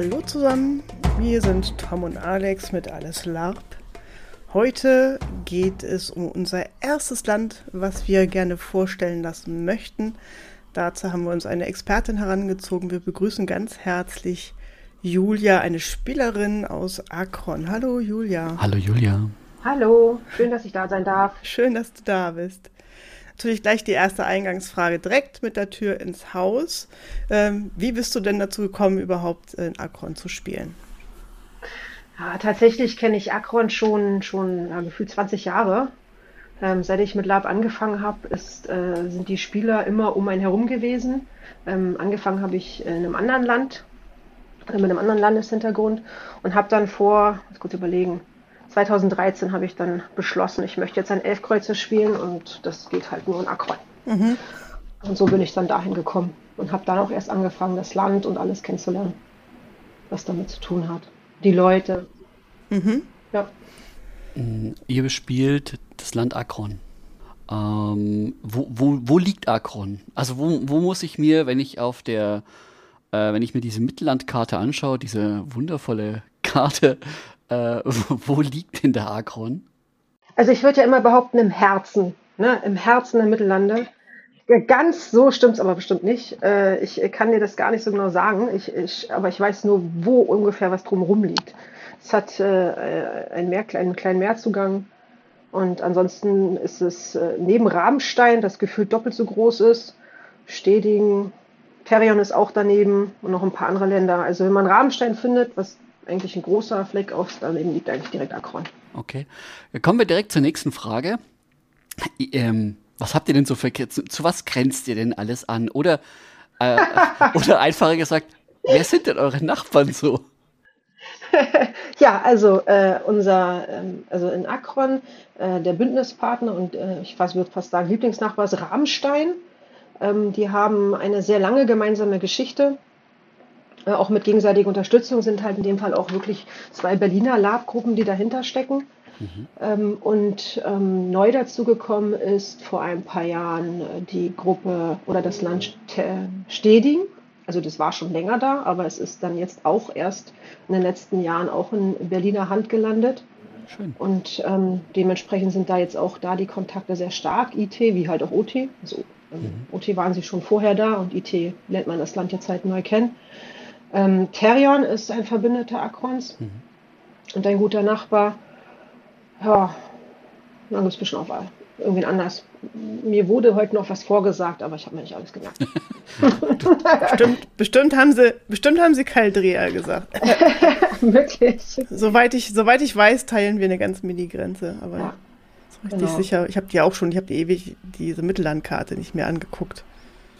Hallo zusammen, wir sind Tom und Alex mit Alles LARP. Heute geht es um unser erstes Land, was wir gerne vorstellen lassen möchten. Dazu haben wir uns eine Expertin herangezogen. Wir begrüßen ganz herzlich Julia, eine Spielerin aus Akron. Hallo Julia. Hallo Julia. Hallo, schön, dass ich da sein darf. Schön, dass du da bist. Natürlich gleich die erste Eingangsfrage direkt mit der Tür ins Haus. Ähm, wie bist du denn dazu gekommen, überhaupt in Akron zu spielen? Ja, tatsächlich kenne ich Akron schon, schon ja, gefühlt 20 Jahre. Ähm, seit ich mit Lab angefangen habe, äh, sind die Spieler immer um einen herum gewesen. Ähm, angefangen habe ich in einem anderen Land, äh, mit einem anderen Landeshintergrund und habe dann vor, muss kurz überlegen, 2013 habe ich dann beschlossen, ich möchte jetzt ein Elfkreuzer spielen und das geht halt nur in Akron. Mhm. Und so bin ich dann dahin gekommen und habe dann auch erst angefangen, das Land und alles kennenzulernen, was damit zu tun hat. Die Leute. Mhm. Ja. Mm, ihr bespielt das Land Akron. Ähm, wo, wo, wo liegt Akron? Also wo, wo muss ich mir, wenn ich auf der, äh, wenn ich mir diese Mittellandkarte anschaue, diese wundervolle Karte, äh, wo liegt denn der Akron? Also ich würde ja immer behaupten, im Herzen, ne? im Herzen der Mittellande. Ganz so stimmt es aber bestimmt nicht. Äh, ich kann dir das gar nicht so genau sagen, ich, ich, aber ich weiß nur, wo ungefähr was drumherum liegt. Es hat äh, einen, Meer, einen kleinen Meerzugang und ansonsten ist es äh, neben Rabenstein, das gefühlt doppelt so groß ist, Steding, Terrion ist auch daneben und noch ein paar andere Länder. Also wenn man Rabenstein findet, was eigentlich ein großer Fleck aus, daneben liegt eigentlich direkt Akron. Okay. Kommen wir direkt zur nächsten Frage. Ähm, was habt ihr denn so für, zu, was grenzt ihr denn alles an? Oder, äh, oder einfacher gesagt, wer sind denn eure Nachbarn so? ja, also äh, unser, ähm, also in Akron, äh, der Bündnispartner und äh, ich fast, würde fast sagen Lieblingsnachbar ist Rabenstein. Ähm, die haben eine sehr lange gemeinsame Geschichte. Äh, auch mit gegenseitiger Unterstützung sind halt in dem Fall auch wirklich zwei Berliner Lab-Gruppen, die dahinter stecken. Mhm. Und ähm, neu dazugekommen ist vor ein paar Jahren äh, die Gruppe oder das Land Steding. Also das war schon länger da, aber es ist dann jetzt auch erst in den letzten Jahren auch in Berliner Hand gelandet. Schön. Und ähm, dementsprechend sind da jetzt auch da die Kontakte sehr stark, IT wie halt auch OT. Also ähm, mhm. OT waren sie schon vorher da und IT lernt man das Land jetzt halt neu kennen. Ähm, Therion ist ein Verbündeter Akrons mhm. und ein guter Nachbar. Ja, dann gibt es bestimmt auch irgendwen anders. Mir wurde heute noch was vorgesagt, aber ich habe mir nicht alles gemerkt. bestimmt, bestimmt, haben sie, bestimmt haben sie Caldrea gesagt. Wirklich. Soweit ich, soweit ich weiß, teilen wir eine ganz Mini-Grenze. Aber ja, richtig genau. sicher. Ich habe die auch schon, ich habe die ewig diese Mittellandkarte nicht mehr angeguckt.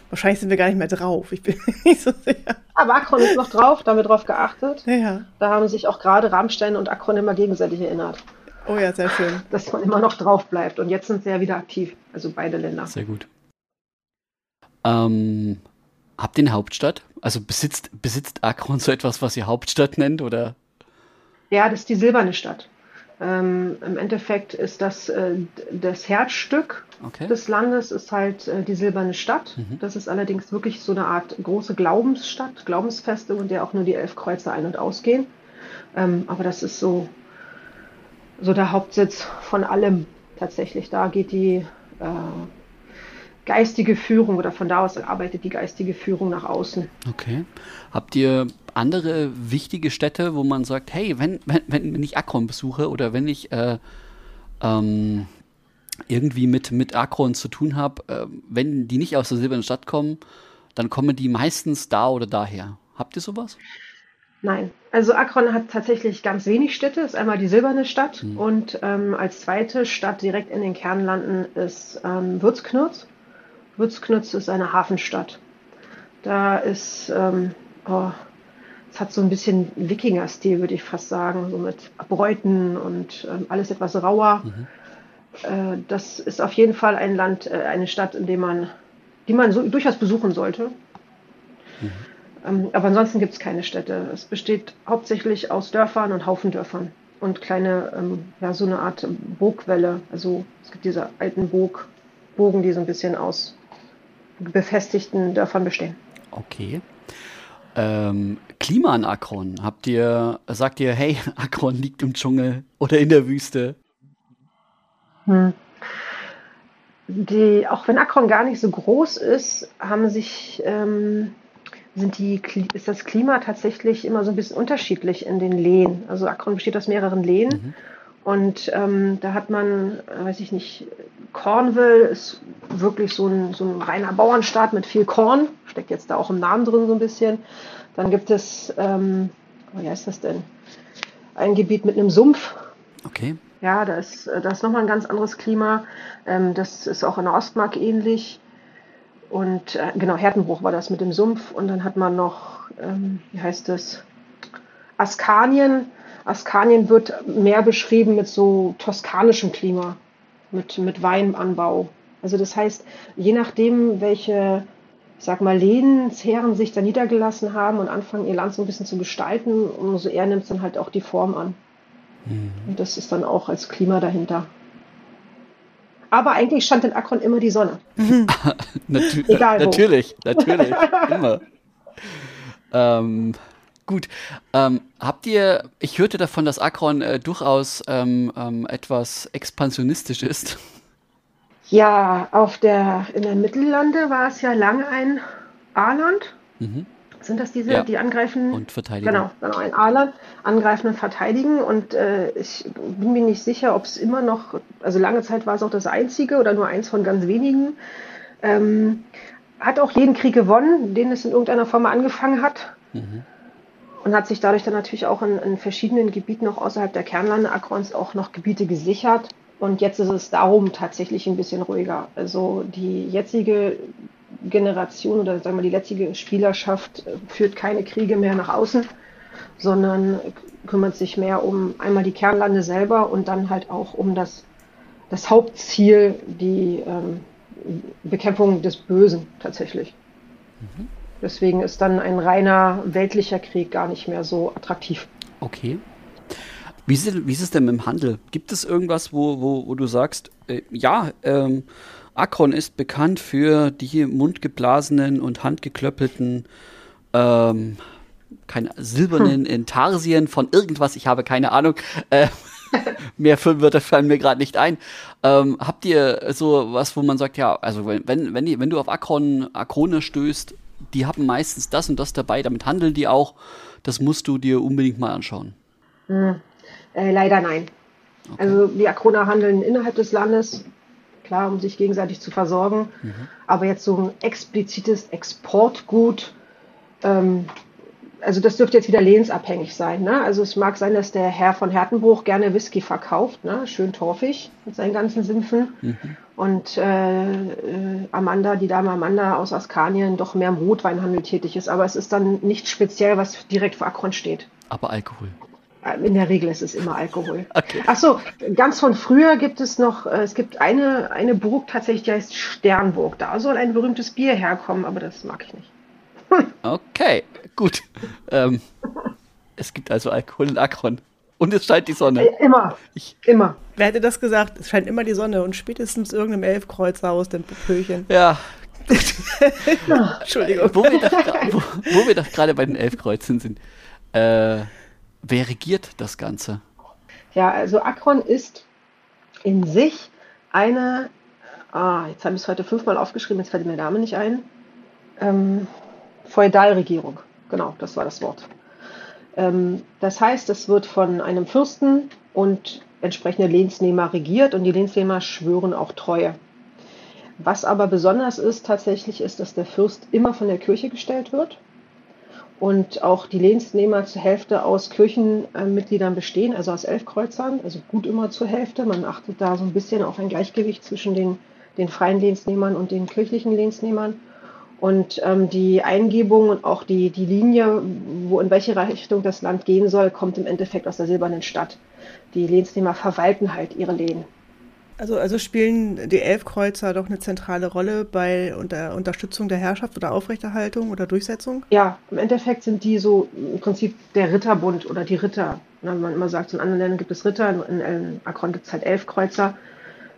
Wahrscheinlich sind wir gar nicht mehr drauf. Ich bin nicht so sicher. Aber Akron ist noch drauf, da haben wir drauf geachtet. Ja. Da haben sich auch gerade Rammstein und Akron immer gegenseitig erinnert. Oh ja, sehr schön. Dass man immer noch drauf bleibt. Und jetzt sind sie ja wieder aktiv. Also beide Länder. Sehr gut. Ähm, habt ihr eine Hauptstadt? Also besitzt, besitzt Akron so etwas, was ihr Hauptstadt nennt? Oder? Ja, das ist die silberne Stadt. Ähm, Im Endeffekt ist das äh, das Herzstück okay. des Landes, ist halt äh, die Silberne Stadt. Mhm. Das ist allerdings wirklich so eine Art große Glaubensstadt, Glaubensfeste, in der auch nur die elf Kreuzer ein- und ausgehen. Ähm, aber das ist so, so der Hauptsitz von allem tatsächlich. Da geht die äh, geistige Führung oder von da aus arbeitet die geistige Führung nach außen. Okay. Habt ihr andere wichtige Städte, wo man sagt, hey, wenn, wenn, wenn ich Akron besuche oder wenn ich äh, ähm, irgendwie mit, mit Akron zu tun habe, äh, wenn die nicht aus der Silbernen Stadt kommen, dann kommen die meistens da oder daher. Habt ihr sowas? Nein, also Akron hat tatsächlich ganz wenig Städte. Ist einmal die Silberne Stadt hm. und ähm, als zweite Stadt direkt in den Kernlanden ist ähm, Würzknürz. Würzknütz ist eine Hafenstadt. Da ist, ähm, oh, es hat so ein bisschen Wikinger-Stil, würde ich fast sagen, so mit Bräuten und ähm, alles etwas rauer. Mhm. Äh, das ist auf jeden Fall ein Land, äh, eine Stadt, in dem man, die man so durchaus besuchen sollte. Mhm. Ähm, aber ansonsten gibt es keine Städte. Es besteht hauptsächlich aus Dörfern und Haufendörfern und kleine, ähm, ja, so eine Art Burgwelle. Also es gibt diese alten Burg, Bogen, die so ein bisschen aus befestigten Dörfern bestehen. Okay. Ähm, Klima an Akron. Habt ihr, sagt ihr, hey, Akron liegt im Dschungel oder in der Wüste? Hm. Die, auch wenn Akron gar nicht so groß ist, haben sich, ähm, sind die, ist das Klima tatsächlich immer so ein bisschen unterschiedlich in den Lehen. Also Akron besteht aus mehreren Lehen. Mhm. Und ähm, da hat man, weiß ich nicht, Cornwall ist wirklich so ein, so ein reiner Bauernstaat mit viel Korn, steckt jetzt da auch im Namen drin so ein bisschen. Dann gibt es, ähm, wie heißt das denn? Ein Gebiet mit einem Sumpf. Okay. Ja, da ist, da ist nochmal ein ganz anderes Klima. Ähm, das ist auch in der Ostmark ähnlich. Und äh, genau, Hertenbruch war das mit dem Sumpf. Und dann hat man noch, ähm, wie heißt das? Askanien. Askanien wird mehr beschrieben mit so toskanischem Klima, mit, mit Weinanbau. Also das heißt, je nachdem, welche, ich sag mal, Lehnsherren sich da niedergelassen haben und anfangen, ihr Land so ein bisschen zu gestalten, umso eher nimmt es dann halt auch die Form an. Mhm. Und das ist dann auch als Klima dahinter. Aber eigentlich stand in Akron immer die Sonne. Natür Egal wo. Natürlich, natürlich, immer. ähm, gut. Ähm, habt ihr, ich hörte davon, dass Akron äh, durchaus ähm, ähm, etwas expansionistisch ist. Ja, auf der, in der Mittellande war es ja lange ein A-Land. Mhm. Sind das diese, ja. die angreifen? Und verteidigen. Genau, genau ein A-Land, angreifen und verteidigen. Und äh, ich bin mir nicht sicher, ob es immer noch, also lange Zeit war es auch das einzige oder nur eins von ganz wenigen. Ähm, hat auch jeden Krieg gewonnen, den es in irgendeiner Form angefangen hat. Mhm. Und hat sich dadurch dann natürlich auch in, in verschiedenen Gebieten auch außerhalb der Kernlande Akrons auch noch Gebiete gesichert. Und jetzt ist es darum tatsächlich ein bisschen ruhiger. Also die jetzige Generation oder sagen wir die letzte Spielerschaft äh, führt keine Kriege mehr nach außen, sondern kümmert sich mehr um einmal die Kernlande selber und dann halt auch um das, das Hauptziel, die ähm, Bekämpfung des Bösen tatsächlich. Mhm. Deswegen ist dann ein reiner weltlicher Krieg gar nicht mehr so attraktiv. Okay. Wie ist, es, wie ist es denn mit dem Handel? Gibt es irgendwas, wo, wo, wo du sagst, äh, ja, ähm, Akron ist bekannt für die mundgeblasenen und handgeklöppelten, ähm, keine silbernen hm. Intarsien von irgendwas, ich habe keine Ahnung. Äh, mehr Filmwörter fallen mir gerade nicht ein. Ähm, habt ihr so was, wo man sagt, ja, also wenn, wenn, wenn, die, wenn du auf Akron, Akrone stößt, die haben meistens das und das dabei, damit handeln die auch. Das musst du dir unbedingt mal anschauen. Hm. Äh, leider nein. Okay. Also die Akroner handeln innerhalb des Landes, klar, um sich gegenseitig zu versorgen. Mhm. Aber jetzt so ein explizites Exportgut, ähm, also das dürfte jetzt wieder lehnsabhängig sein. Ne? Also es mag sein, dass der Herr von Hertenbruch gerne Whisky verkauft, ne? schön torfig mit seinen ganzen Sümpfen. Mhm. Und äh, äh, Amanda, die Dame Amanda aus Askanien, doch mehr im Rotweinhandel tätig ist. Aber es ist dann nicht speziell, was direkt vor Akron steht. Aber Alkohol. Äh, in der Regel ist es immer Alkohol. Okay. Ach so, ganz von früher gibt es noch, äh, es gibt eine, eine Burg tatsächlich, die heißt Sternburg. Da soll ein berühmtes Bier herkommen, aber das mag ich nicht. Okay, gut. Ähm, es gibt also Alkohol in Akron. Und es scheint die Sonne. Äh, immer. Ich, immer. Wer hätte das gesagt? Es scheint immer die Sonne und spätestens irgendeinem Elfkreuzer aus dem Pöpöchen. Ja. Entschuldigung. Wo wir, doch, wo, wo wir doch gerade bei den Elfkreuzen sind. Äh, Wer regiert das Ganze? Ja, also Akron ist in sich eine, ah, jetzt habe ich es heute fünfmal aufgeschrieben, jetzt fällt mir der Name nicht ein, ähm, Feudalregierung. Genau, das war das Wort. Ähm, das heißt, es wird von einem Fürsten und entsprechende Lehnsnehmer regiert und die Lehnsnehmer schwören auch Treue. Was aber besonders ist tatsächlich, ist, dass der Fürst immer von der Kirche gestellt wird und auch die Lehnsnehmer zur Hälfte aus Kirchenmitgliedern bestehen, also aus Elfkreuzern, also gut immer zur Hälfte. Man achtet da so ein bisschen auf ein Gleichgewicht zwischen den, den freien Lehnsnehmern und den kirchlichen Lehnsnehmern. Und ähm, die Eingebung und auch die, die Linie, wo in welche Richtung das Land gehen soll, kommt im Endeffekt aus der silbernen Stadt. Die Lehnsnehmer verwalten halt ihre Lehen. Also, also spielen die Elfkreuzer doch eine zentrale Rolle bei unter Unterstützung der Herrschaft oder Aufrechterhaltung oder Durchsetzung? Ja, im Endeffekt sind die so im Prinzip der Ritterbund oder die Ritter. Wenn man immer sagt, in anderen Ländern gibt es Ritter, in, in Akron gibt es halt Elfkreuzer.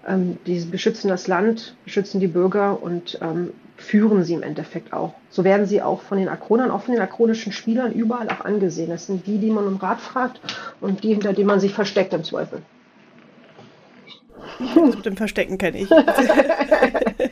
Ähm, die beschützen das Land, beschützen die Bürger und ähm, führen sie im Endeffekt auch. So werden sie auch von den Akronern, auch von den akronischen Spielern überall auch angesehen. Das sind die, die man um Rat fragt und die, hinter denen man sich versteckt im Zweifel. Das mit dem Verstecken kenne ich.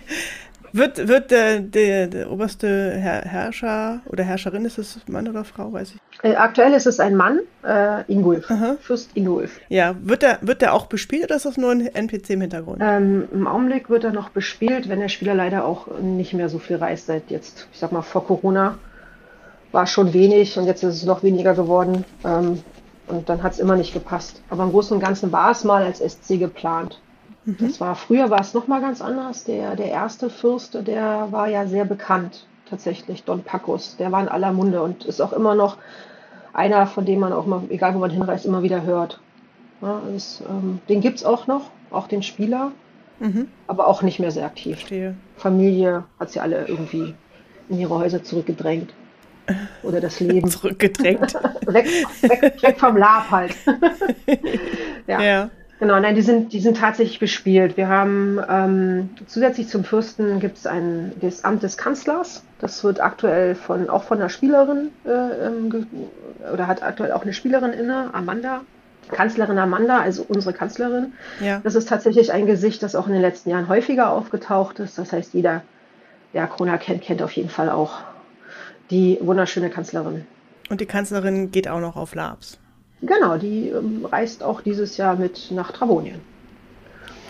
Wird, wird der, der, der oberste Herr, Herrscher oder Herrscherin, ist es Mann oder Frau, weiß ich? Äh, aktuell ist es ein Mann, äh, Ingulf, Aha. Fürst Ingulf. Ja, wird der, wird der auch bespielt oder ist das nur ein NPC im Hintergrund? Ähm, Im Augenblick wird er noch bespielt, wenn der Spieler leider auch nicht mehr so viel reist seit jetzt, ich sag mal, vor Corona war schon wenig und jetzt ist es noch weniger geworden. Ähm, und dann hat es immer nicht gepasst. Aber im Großen und Ganzen war es mal als SC geplant. Mhm. Das war, früher war es nochmal ganz anders. Der, der erste Fürst, der war ja sehr bekannt, tatsächlich, Don Pacus. Der war in aller Munde und ist auch immer noch einer, von dem man auch mal, egal wo man hinreist, immer wieder hört. Ja, ist, ähm, den gibt es auch noch, auch den Spieler, mhm. aber auch nicht mehr sehr aktiv. Verstehe. Familie hat sie alle irgendwie in ihre Häuser zurückgedrängt. Oder das Leben. Zurückgedrängt. weg, weg, weg vom Lab halt. ja. ja. Genau, nein, die sind, die sind tatsächlich bespielt. Wir haben ähm, zusätzlich zum Fürsten gibt es ein das Amt des Kanzlers. Das wird aktuell von auch von einer Spielerin äh, ähm, oder hat aktuell auch eine Spielerin inne, Amanda. Kanzlerin Amanda, also unsere Kanzlerin. Ja. Das ist tatsächlich ein Gesicht, das auch in den letzten Jahren häufiger aufgetaucht ist. Das heißt, jeder, der Corona kennt, kennt auf jeden Fall auch die wunderschöne Kanzlerin. Und die Kanzlerin geht auch noch auf Labs. Genau, die ähm, reist auch dieses Jahr mit nach Travonien.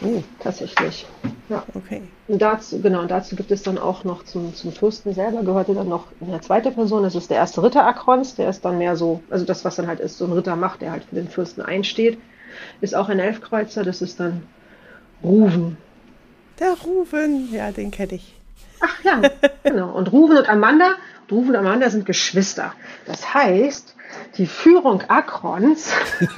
Oh. Tatsächlich. Ja. Okay. Und dazu, genau, dazu gibt es dann auch noch zum, zum Fürsten selber gehörte dann noch eine zweite Person, das ist der erste Ritter Akrons, der ist dann mehr so, also das, was dann halt ist, so ein Ritter macht, der halt für den Fürsten einsteht. Ist auch ein Elfkreuzer, das ist dann Ruven. Der Ruven, ja, den kenne ich. Ach ja, genau. Und Ruven und Amanda, Ruven und Amanda sind Geschwister. Das heißt, die Führung Akrons.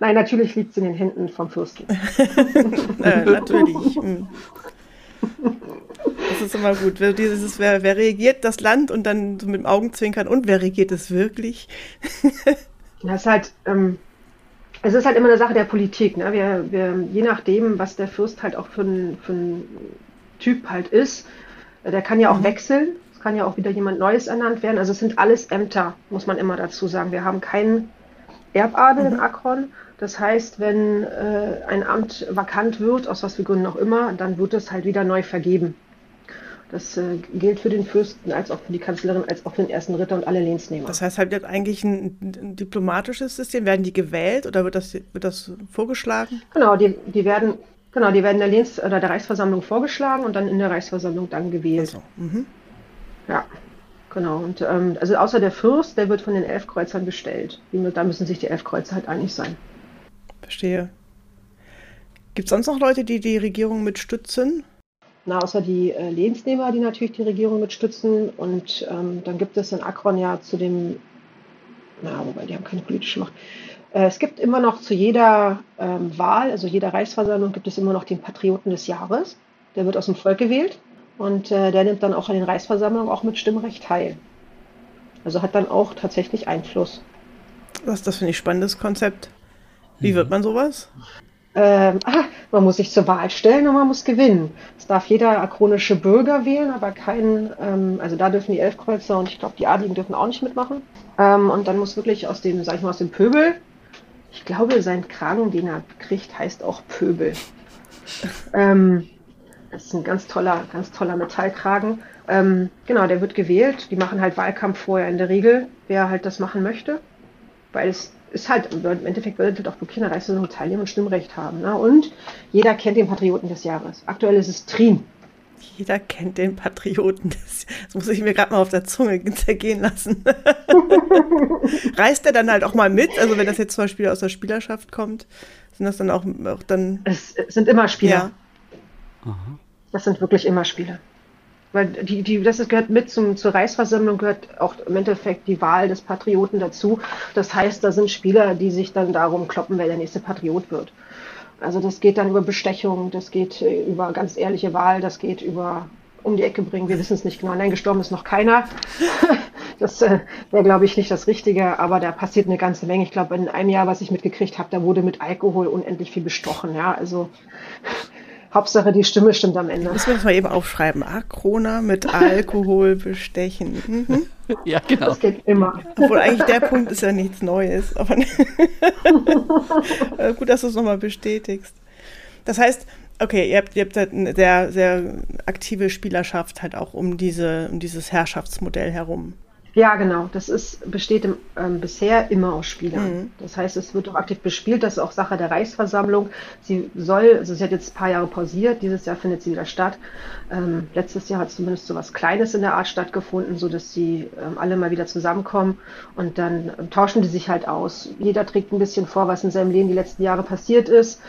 Nein, natürlich liegt es in den Händen vom Fürsten. äh, natürlich. Hm. Das ist immer gut. Dieses, wer, wer, regiert das Land und dann so mit dem Augenzwinkern und wer regiert es wirklich? das ist halt, ähm, es ist halt immer eine Sache der Politik. Ne? Wir, wir, je nachdem, was der Fürst halt auch für ein, für ein Typ halt ist, der kann ja auch mhm. wechseln kann ja auch wieder jemand Neues ernannt werden. Also es sind alles Ämter, muss man immer dazu sagen. Wir haben keinen Erbadel mhm. in Akron. Das heißt, wenn äh, ein Amt vakant wird, aus was für Gründen auch immer, dann wird es halt wieder neu vergeben. Das äh, gilt für den Fürsten als auch für die Kanzlerin, als auch für den ersten Ritter und alle Lehnsnehmer. Das heißt halt eigentlich ein, ein diplomatisches System. Werden die gewählt oder wird das, wird das vorgeschlagen? Genau, die, die werden Genau, die werden der Lehns- oder der Reichsversammlung vorgeschlagen und dann in der Reichsversammlung dann gewählt. Also, mhm. Ja, genau. Und ähm, also außer der Fürst, der wird von den Elfkreuzern gestellt. Da müssen sich die Elfkreuzer halt einig sein. Verstehe. Gibt es sonst noch Leute, die die Regierung mitstützen? Na, außer die äh, Lehnsnehmer, die natürlich die Regierung mitstützen. Und ähm, dann gibt es in Akron ja zu dem, na, wobei die haben keine politische Macht. Äh, es gibt immer noch zu jeder ähm, Wahl, also jeder Reichsversammlung, gibt es immer noch den Patrioten des Jahres. Der wird aus dem Volk gewählt. Und äh, der nimmt dann auch an den Reichsversammlungen auch mit Stimmrecht teil. Also hat dann auch tatsächlich Einfluss. Was das finde ich spannendes Konzept. Wie mhm. wird man sowas? Ähm, ah, man muss sich zur Wahl stellen und man muss gewinnen. Es darf jeder akronische Bürger wählen, aber kein, ähm, also da dürfen die Elfkreuzer und ich glaube die Adligen dürfen auch nicht mitmachen. Ähm, und dann muss wirklich aus dem, sag ich mal, aus dem Pöbel, ich glaube, sein Kragen, den er kriegt, heißt auch Pöbel. ähm, das ist ein ganz toller, ganz toller Metallkragen. Ähm, genau, der wird gewählt. Die machen halt Wahlkampf vorher in der Regel, wer halt das machen möchte. Weil es ist halt, im Endeffekt bedeutet auch wirklich eine Reichsversammlung teilnehmen und Stimmrecht haben. Ne? Und jeder kennt den Patrioten des Jahres. Aktuell ist es Trin. Jeder kennt den Patrioten. des Jahres. Das muss ich mir gerade mal auf der Zunge zergehen lassen. Reist er dann halt auch mal mit? Also wenn das jetzt zum Beispiel aus der Spielerschaft kommt, sind das dann auch, auch dann... Es sind immer Spieler. Ja. Aha. Das sind wirklich immer Spiele. Weil die, die, das gehört mit zum, zur Reichsversammlung, gehört auch im Endeffekt die Wahl des Patrioten dazu. Das heißt, da sind Spieler, die sich dann darum kloppen, wer der nächste Patriot wird. Also das geht dann über Bestechung, das geht äh, über ganz ehrliche Wahl, das geht über um die Ecke bringen, wir wissen es nicht genau. Nein, gestorben ist noch keiner. Das äh, wäre, glaube ich, nicht das Richtige, aber da passiert eine ganze Menge. Ich glaube, in einem Jahr, was ich mitgekriegt habe, da wurde mit Alkohol unendlich viel bestochen. Ja, also Hauptsache die Stimme stimmt am Ende. Das müssen wir eben aufschreiben. Akrona mit Alkohol bestechen. Mhm. Ja, genau. Das geht immer. Obwohl eigentlich der Punkt ist ja nichts Neues. Aber gut, dass du es nochmal bestätigst. Das heißt, okay, ihr habt, ihr habt halt eine sehr, sehr aktive Spielerschaft halt auch um, diese, um dieses Herrschaftsmodell herum. Ja, genau. Das ist, besteht im, ähm, bisher immer aus Spielern. Mhm. Das heißt, es wird auch aktiv bespielt. Das ist auch Sache der Reichsversammlung. Sie soll, also sie hat jetzt ein paar Jahre pausiert. Dieses Jahr findet sie wieder statt. Ähm, letztes Jahr hat zumindest so was Kleines in der Art stattgefunden, so dass sie ähm, alle mal wieder zusammenkommen und dann ähm, tauschen die sich halt aus. Jeder trägt ein bisschen vor, was in seinem Leben die letzten Jahre passiert ist.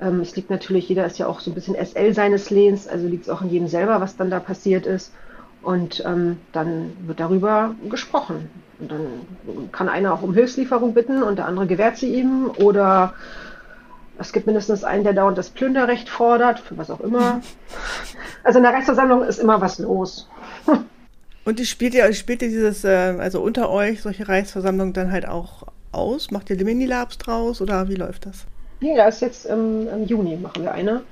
Ähm, es liegt natürlich, jeder ist ja auch so ein bisschen SL seines Lebens, also liegt es auch in jedem selber, was dann da passiert ist. Und ähm, dann wird darüber gesprochen. Und dann kann einer auch um Hilfslieferung bitten und der andere gewährt sie ihm. Oder es gibt mindestens einen, der dauernd das Plünderrecht fordert, für was auch immer. Also in der Rechtsversammlung ist immer was los. Und die spielt ihr, spielt ihr dieses, äh, also unter euch, solche Reichsversammlungen dann halt auch aus? Macht ihr Mini-Labs draus oder wie läuft das? Ja, ist jetzt im, im, Juni machen wir eine.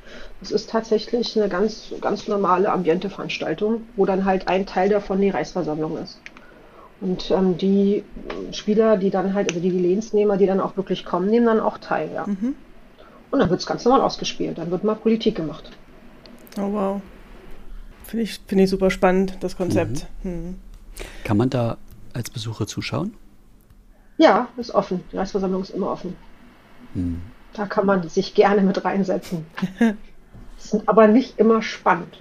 Das ist tatsächlich eine ganz, ganz normale Ambiente-Veranstaltung, wo dann halt ein Teil davon die Reichsversammlung ist. Und ähm, die Spieler, die dann halt, also die Lehnsnehmer, die dann auch wirklich kommen, nehmen dann auch teil, ja. Mhm. Und dann wird es ganz normal ausgespielt. Dann wird mal Politik gemacht. Oh wow. Finde ich, find ich super spannend, das Konzept. Mhm. Mhm. Kann man da als Besucher zuschauen? Ja, ist offen. Die Reichsversammlung ist immer offen. Mhm. Da kann man sich gerne mit reinsetzen. sind aber nicht immer spannend.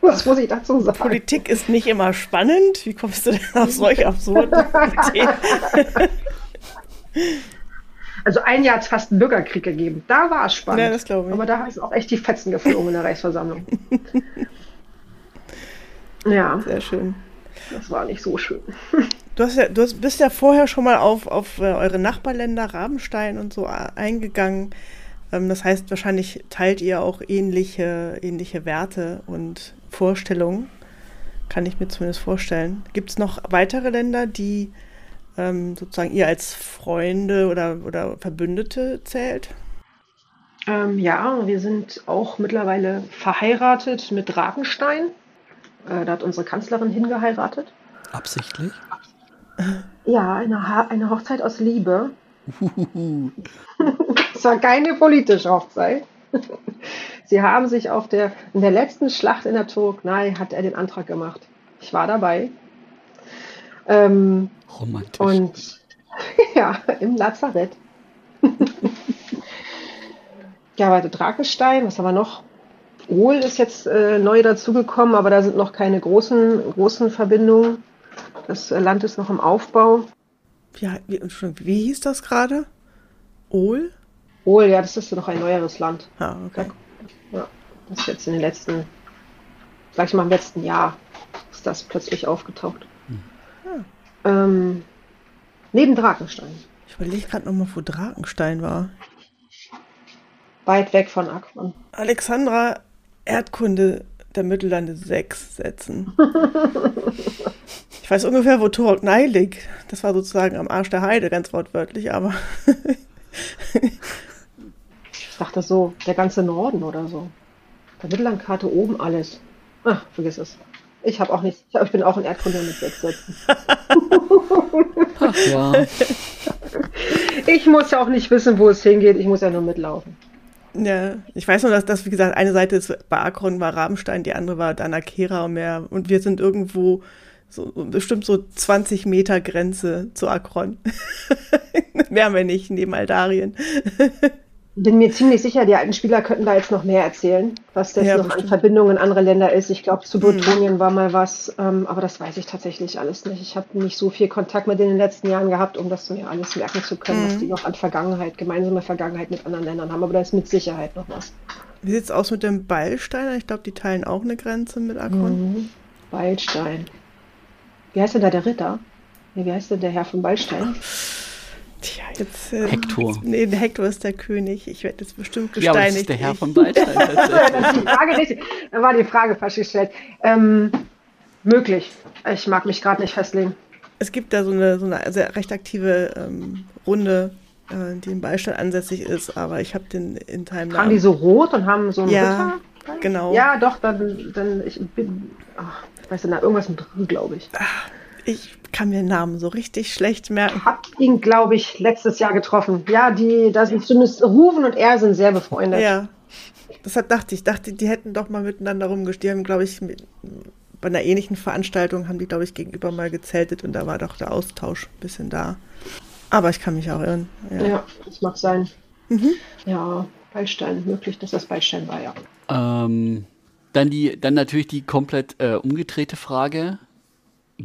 Was muss ich dazu sagen? Politik ist nicht immer spannend. Wie kommst du denn auf solche absurden Ideen? Also ein Jahr hat es fast einen Bürgerkrieg gegeben. Da war es spannend. Ja, das glaube ich. Aber da ist auch echt die Fetzen geflogen in der Reichsversammlung. ja. Sehr schön. Das war nicht so schön. Du, hast ja, du bist ja vorher schon mal auf, auf äh, eure Nachbarländer, Rabenstein und so eingegangen. Ähm, das heißt, wahrscheinlich teilt ihr auch ähnliche, ähnliche Werte und Vorstellungen. Kann ich mir zumindest vorstellen. Gibt es noch weitere Länder, die ähm, sozusagen ihr als Freunde oder, oder Verbündete zählt? Ähm, ja, wir sind auch mittlerweile verheiratet mit Rabenstein. Äh, da hat unsere Kanzlerin hingeheiratet. Absichtlich? Ja, eine, ha eine Hochzeit aus Liebe. Es war keine politische Hochzeit. Sie haben sich auf der, in der letzten Schlacht in der Türkei hat er den Antrag gemacht. Ich war dabei. Ähm, Romantisch. Und ja, im Lazarett. ja, weiter Drakenstein, was haben wir noch? Ohl ist jetzt äh, neu dazugekommen, aber da sind noch keine großen, großen Verbindungen. Das Land ist noch im Aufbau. Ja, wie, wie hieß das gerade? Ohl? Ohl, ja, das ist noch ein neueres Land. Ah, okay. Ja, das ist jetzt in den letzten, sag ich mal, im letzten Jahr ist das plötzlich aufgetaucht. Hm. Ähm, neben Drakenstein. Ich überlege gerade nochmal, wo Drakenstein war. Weit weg von Akron. Alexandra, Erdkunde der Mittellande 6 setzen. ich weiß ungefähr, wo Toroknei liegt. Das war sozusagen am Arsch der Heide, ganz wortwörtlich, aber. Ich dachte so, der ganze Norden oder so. Der Mittellandkarte oben alles. Ach, vergiss es. Ich habe auch nicht. Ich bin auch in Erdkunde mit 6 Sätzen. Ach ja. Ich muss ja auch nicht wissen, wo es hingeht. Ich muss ja nur mitlaufen. Ja, ich weiß nur, dass das, wie gesagt, eine Seite ist bei Akron war Rabenstein, die andere war Danakera und mehr. Und wir sind irgendwo so bestimmt so 20 Meter Grenze zu Akron. mehr haben wir nicht, neben Aldarien. Bin mir ziemlich sicher, die alten Spieler könnten da jetzt noch mehr erzählen, was das ja, noch bestimmt. an Verbindungen in andere Länder ist. Ich glaube, zu Bretonien hm. war mal was, ähm, aber das weiß ich tatsächlich alles nicht. Ich habe nicht so viel Kontakt mit denen in den letzten Jahren gehabt, um das mir alles merken zu können, hm. was die noch an Vergangenheit, gemeinsame Vergangenheit mit anderen Ländern haben. Aber da ist mit Sicherheit noch was. Wie sieht es aus mit dem Beilsteiner? Ich glaube, die teilen auch eine Grenze mit Akron. Mhm. Beilstein. Wie heißt denn da der Ritter? wie heißt denn der Herr von Beilstein? Tja, jetzt. Äh, Hektor. Nee, der Hektor ist der König. Ich werde jetzt bestimmt gesteinigt. Ja, das ist der Herr von Beilstein. das ist die Frage richtig. Da war die Frage falsch gestellt. Ähm, Möglich. Ich mag mich gerade nicht festlegen. Es gibt da so eine, so eine sehr recht aktive ähm, Runde, äh, die im Beistand ansässig ist, aber ich habe den in Time Haben die so rot und haben so einen ja, Ritter? genau. Ja, doch, dann, dann ich bin, ach, ich weiß nicht, irgendwas mit drin, glaube ich. Ich kann mir den Namen so richtig schlecht merken. Hab ihn, glaube ich, letztes Jahr getroffen. Ja, die, das ist zumindest Rufen und er sind sehr befreundet. Ja. Deshalb dachte ich, dachte, die hätten doch mal miteinander rumgespielt. Die haben, glaube ich, mit, bei einer ähnlichen Veranstaltung haben die, glaube ich, gegenüber mal gezeltet und da war doch der Austausch ein bisschen da. Aber ich kann mich auch irren. Ja, ja das mag sein. Mhm. Ja, Beilstein, möglich, dass das Beilstein war, ja. Ähm, dann, die, dann natürlich die komplett äh, umgedrehte Frage.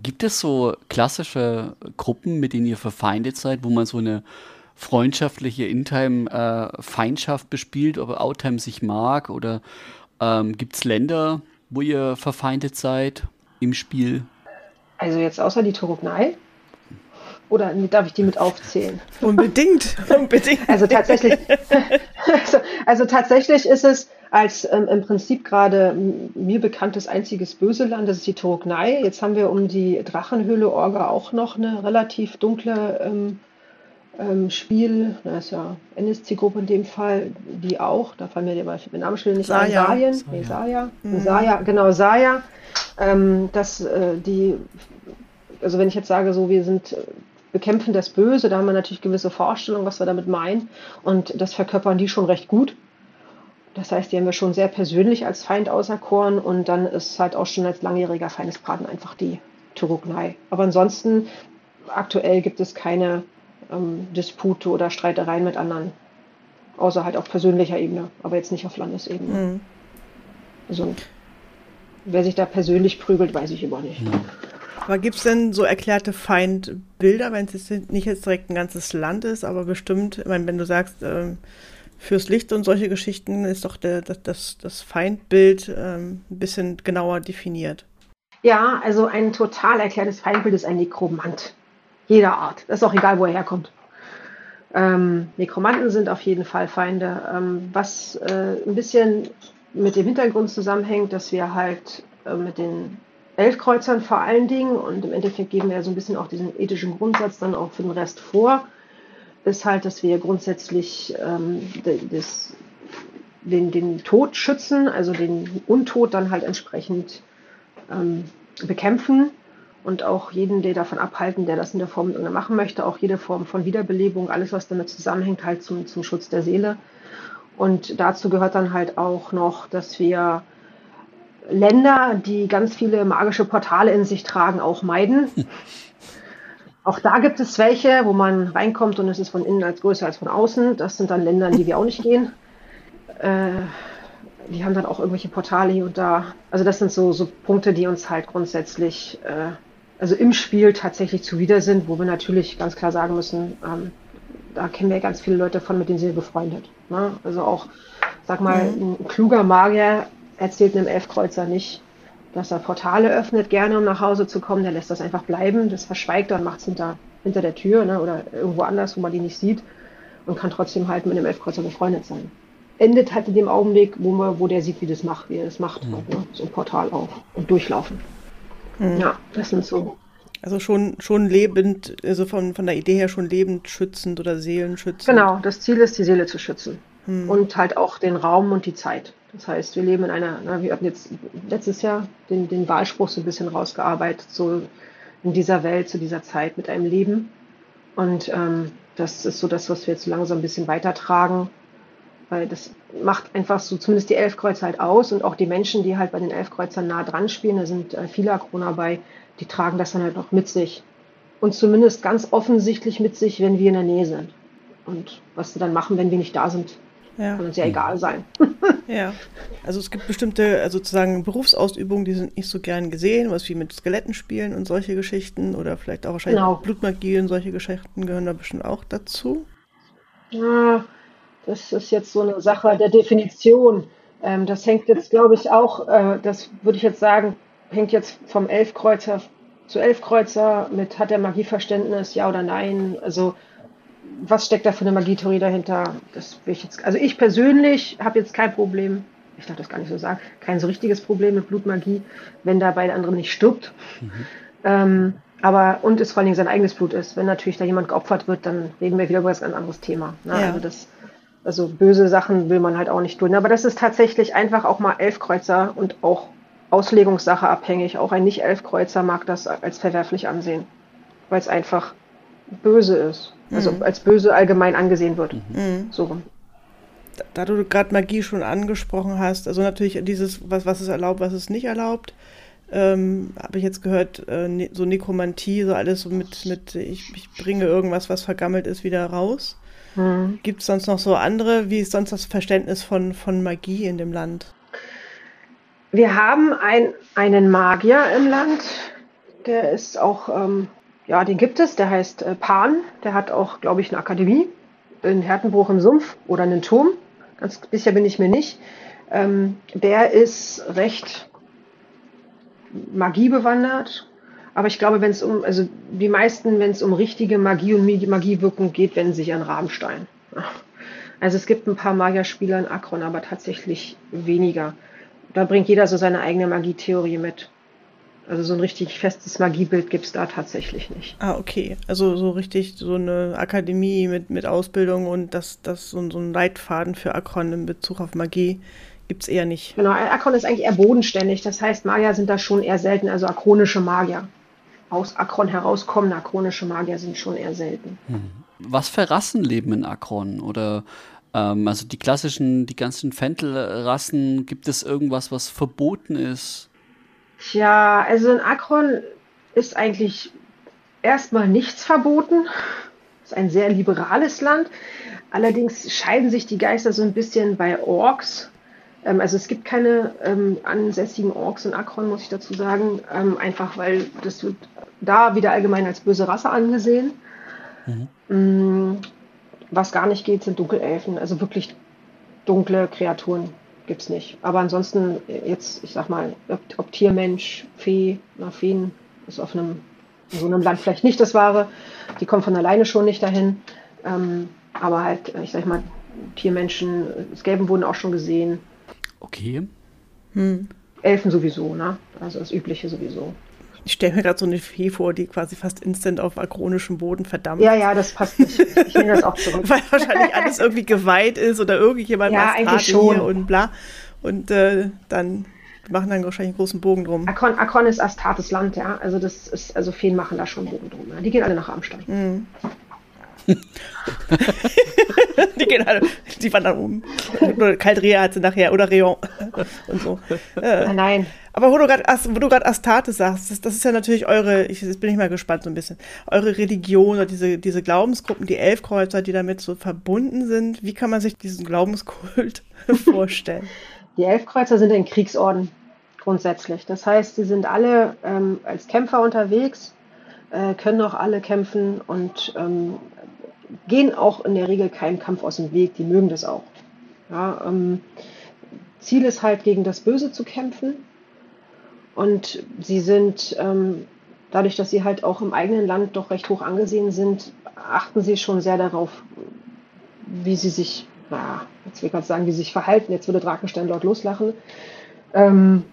Gibt es so klassische Gruppen, mit denen ihr verfeindet seid, wo man so eine freundschaftliche In-Time-Feindschaft äh, bespielt, ob Outtime sich mag? Oder ähm, gibt es Länder, wo ihr verfeindet seid im Spiel? Also jetzt außer die Turugnai? Oder darf ich die mit aufzählen? Unbedingt, unbedingt. Also tatsächlich, also, also, tatsächlich ist es als ähm, im Prinzip gerade mir bekanntes einziges böse Land, das ist die Turugnai. Jetzt haben wir um die Drachenhöhle Orga auch noch eine relativ dunkle ähm, ähm, Spiel, das ist ja NSC-Gruppe in dem Fall, die auch, da fallen mir der Namensschild nicht Saya. ein, Sarien, Saya. Nee, Saya, mhm. Saya, genau, Saya, ähm, dass äh, die, also wenn ich jetzt sage, so wir sind äh, bekämpfen das Böse, da haben wir natürlich gewisse Vorstellungen, was wir damit meinen und das verkörpern die schon recht gut. Das heißt, die haben wir schon sehr persönlich als Feind auserkoren und dann ist halt auch schon als langjähriger Feindespartner einfach die Turugnai. Aber ansonsten, aktuell gibt es keine ähm, Dispute oder Streitereien mit anderen. Außer halt auf persönlicher Ebene, aber jetzt nicht auf Landesebene. Mhm. Also, wer sich da persönlich prügelt, weiß ich immer nicht. Mhm. Aber gibt es denn so erklärte Feindbilder, wenn es jetzt nicht jetzt direkt ein ganzes Land ist, aber bestimmt, ich meine, wenn du sagst, ähm, fürs Licht und solche Geschichten ist doch der, das, das Feindbild ähm, ein bisschen genauer definiert. Ja, also ein total erklärtes Feindbild ist ein Nekromant jeder Art. Das ist auch egal, wo er herkommt. Ähm, Nekromanten sind auf jeden Fall Feinde. Ähm, was äh, ein bisschen mit dem Hintergrund zusammenhängt, dass wir halt äh, mit den Elfkreuzern vor allen Dingen und im Endeffekt geben wir so ein bisschen auch diesen ethischen Grundsatz dann auch für den Rest vor, ist halt, dass wir grundsätzlich ähm, das, den, den Tod schützen, also den Untod dann halt entsprechend ähm, bekämpfen und auch jeden, der davon abhalten, der das in der Form machen möchte, auch jede Form von Wiederbelebung, alles, was damit zusammenhängt, halt zum, zum Schutz der Seele. Und dazu gehört dann halt auch noch, dass wir Länder, die ganz viele magische Portale in sich tragen, auch meiden. Auch da gibt es welche, wo man reinkommt und es ist von innen als größer als von außen. Das sind dann Länder, in die wir auch nicht gehen. Äh, die haben dann auch irgendwelche Portale hier und da. Also das sind so, so Punkte, die uns halt grundsätzlich äh, also im Spiel tatsächlich zuwider sind, wo wir natürlich ganz klar sagen müssen, ähm, da kennen wir ganz viele Leute von, mit denen sind wir befreundet. Ne? Also auch, sag mal, mhm. ein kluger Magier erzählt einem Elfkreuzer nicht, dass er Portale öffnet, gerne um nach Hause zu kommen. Der lässt das einfach bleiben, das verschweigt er und macht es hinter, hinter der Tür ne? oder irgendwo anders, wo man die nicht sieht und kann trotzdem halt mit einem Elfkreuzer befreundet sein. Endet halt in dem Augenblick, wo, man, wo der sieht, wie das macht, wie er das macht, mhm. halt, ne? so ein Portal auf und durchlaufen. Mhm. Ja, das sind so. Also schon, schon lebend, also von, von der Idee her schon lebend schützend oder seelenschützend. Genau, das Ziel ist, die Seele zu schützen. Mhm. Und halt auch den Raum und die Zeit. Das heißt, wir leben in einer, na, wir hatten jetzt letztes Jahr den, den Wahlspruch so ein bisschen rausgearbeitet, so in dieser Welt, zu dieser Zeit mit einem Leben. Und ähm, das ist so das, was wir jetzt langsam ein bisschen weitertragen weil das macht einfach so zumindest die Elfkreuzer halt aus und auch die Menschen, die halt bei den Elfkreuzern nah dran spielen, da sind äh, viele Akroner bei, die tragen das dann halt auch mit sich. Und zumindest ganz offensichtlich mit sich, wenn wir in der Nähe sind. Und was sie dann machen, wenn wir nicht da sind, ja. kann uns ja egal sein. ja, also es gibt bestimmte also sozusagen Berufsausübungen, die sind nicht so gern gesehen, was wie mit Skeletten spielen und solche Geschichten oder vielleicht auch wahrscheinlich genau. Blutmagie und solche Geschichten gehören da bestimmt auch dazu. Ja, das ist jetzt so eine Sache der Definition. Ähm, das hängt jetzt, glaube ich, auch, äh, das würde ich jetzt sagen, hängt jetzt vom Elfkreuzer zu Elfkreuzer mit, hat der Magieverständnis, ja oder nein? Also, was steckt da für eine Magietheorie dahinter? Das will ich jetzt, also ich persönlich habe jetzt kein Problem ich darf das gar nicht so sagen, kein so richtiges Problem mit Blutmagie, wenn dabei der andere nicht stirbt. Mhm. Ähm, aber und es vor allen Dingen sein eigenes Blut ist. Wenn natürlich da jemand geopfert wird, dann reden wir wieder über ein ganz anderes Thema. Ne? Ja. Also das, also böse Sachen will man halt auch nicht tun. Aber das ist tatsächlich einfach auch mal Elfkreuzer und auch Auslegungssache abhängig. Auch ein Nicht-Elfkreuzer mag das als verwerflich ansehen, weil es einfach böse ist. Also mhm. als böse allgemein angesehen wird. Mhm. So rum. Da du gerade Magie schon angesprochen hast, also natürlich dieses, was, was ist erlaubt, was ist nicht erlaubt, ähm, habe ich jetzt gehört, äh, ne, so Nekromantie, so alles so mit, mit ich, ich bringe irgendwas, was vergammelt ist, wieder raus. Mhm. Gibt es sonst noch so andere? Wie ist sonst das Verständnis von, von Magie in dem Land? Wir haben ein, einen Magier im Land, der ist auch, ähm, ja, den gibt es, der heißt äh, Pan, der hat auch, glaube ich, eine Akademie in Hertenbruch im Sumpf oder einen Turm, ganz sicher bin ich mir nicht. Ähm, der ist recht Magie bewandert, aber ich glaube, wenn es um, also die meisten, wenn es um richtige Magie und Magiewirkung geht, wenden sich an Rabenstein. Also es gibt ein paar Magierspieler in Akron, aber tatsächlich weniger da bringt jeder so seine eigene Magietheorie mit. Also so ein richtig festes Magiebild gibt es da tatsächlich nicht. Ah, okay. Also so richtig so eine Akademie mit, mit Ausbildung und das, das so, so ein Leitfaden für Akron in Bezug auf Magie gibt es eher nicht. Genau, Akron ist eigentlich eher bodenständig. Das heißt, Magier sind da schon eher selten, also akronische Magier. Aus Akron herauskommende akronische Magier sind schon eher selten. Hm. Was für Rassen leben in Akron? Oder ähm, also die klassischen, die ganzen Fentel-Rassen, gibt es irgendwas, was verboten ist? Tja, also in Akron ist eigentlich erstmal nichts verboten. Es ist ein sehr liberales Land. Allerdings scheiden sich die Geister so ein bisschen bei Orks. Ähm, also es gibt keine ähm, ansässigen Orks in Akron, muss ich dazu sagen. Ähm, einfach weil das wird da wieder allgemein als böse Rasse angesehen. Mhm. Mm, was gar nicht geht, sind Dunkelelfen. Also wirklich dunkle Kreaturen gibt es nicht. Aber ansonsten jetzt, ich sag mal, ob, ob Tiermensch, Fee, na, Feen ist auf einem, in so einem Land vielleicht nicht das Wahre. Die kommen von alleine schon nicht dahin. Ähm, aber halt, ich sag mal, Tiermenschen, Skelben wurden auch schon gesehen. Okay. Hm. Elfen sowieso, ne? Also das Übliche sowieso. Ich stelle mir gerade so eine Fee vor, die quasi fast instant auf akronischem Boden verdammt. Ja, ja, das passt nicht. Ich nehme das auch zurück. Weil wahrscheinlich alles irgendwie geweiht ist oder irgendjemand ja, eigentlich schon. und bla. Und äh, dann machen dann wahrscheinlich einen großen Bogen drum. Akron, Akron ist Astartes Land, ja. Also das ist, also Feen machen da schon Bogen drum. Ja. Die gehen alle nach Amstein. Mhm. die gehen alle, die wandern um. Oder Caldrea hat sie nachher, oder Reon und so. Äh, nein. Aber wo du gerade Astarte sagst, das, das, ist ja natürlich eure, ich, jetzt bin ich mal gespannt so ein bisschen, eure Religion oder diese, diese Glaubensgruppen, die Elfkreuzer, die damit so verbunden sind. Wie kann man sich diesen Glaubenskult vorstellen? Die Elfkreuzer sind ein Kriegsorden grundsätzlich. Das heißt, sie sind alle ähm, als Kämpfer unterwegs, äh, können auch alle kämpfen und ähm, gehen auch in der Regel keinem Kampf aus dem Weg, die mögen das auch. Ja, ähm, Ziel ist halt, gegen das Böse zu kämpfen. Und sie sind, ähm, dadurch, dass sie halt auch im eigenen Land doch recht hoch angesehen sind, achten sie schon sehr darauf, wie sie sich, na, jetzt will ich gerade sagen, wie sie sich verhalten. Jetzt würde Drakenstein dort loslachen. Ähm,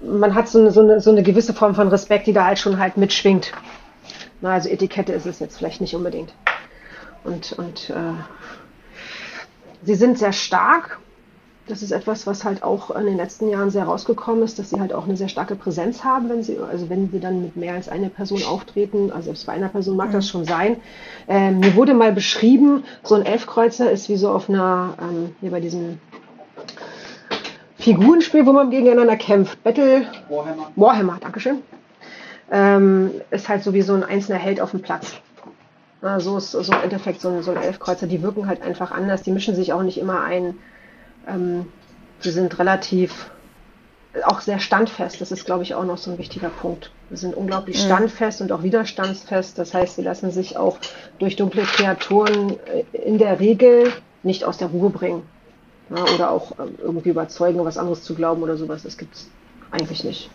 man hat so eine, so, eine, so eine gewisse Form von Respekt, die da halt schon halt mitschwingt. Na, also Etikette ist es jetzt vielleicht nicht unbedingt. Und, und äh, sie sind sehr stark. Das ist etwas, was halt auch in den letzten Jahren sehr rausgekommen ist, dass sie halt auch eine sehr starke Präsenz haben, wenn sie, also wenn sie dann mit mehr als einer Person auftreten, also selbst bei einer Person mag das schon sein. Ähm, mir wurde mal beschrieben, so ein Elfkreuzer ist wie so auf einer, ähm, hier bei diesem Figurenspiel, wo man gegeneinander kämpft. Battle Warhammer. Warhammer, Dankeschön. Ähm, ist halt so wie so ein einzelner Held auf dem Platz. Na, so ist so im Endeffekt so ein, so ein Elfkreuzer, die wirken halt einfach anders, die mischen sich auch nicht immer ein. Ähm, sie sind relativ auch sehr standfest. Das ist, glaube ich, auch noch so ein wichtiger Punkt. Sie sind unglaublich standfest und auch widerstandsfest. Das heißt, sie lassen sich auch durch dunkle Kreaturen äh, in der Regel nicht aus der Ruhe bringen. Ja, oder auch ähm, irgendwie überzeugen, was anderes zu glauben oder sowas. Das gibt es eigentlich nicht.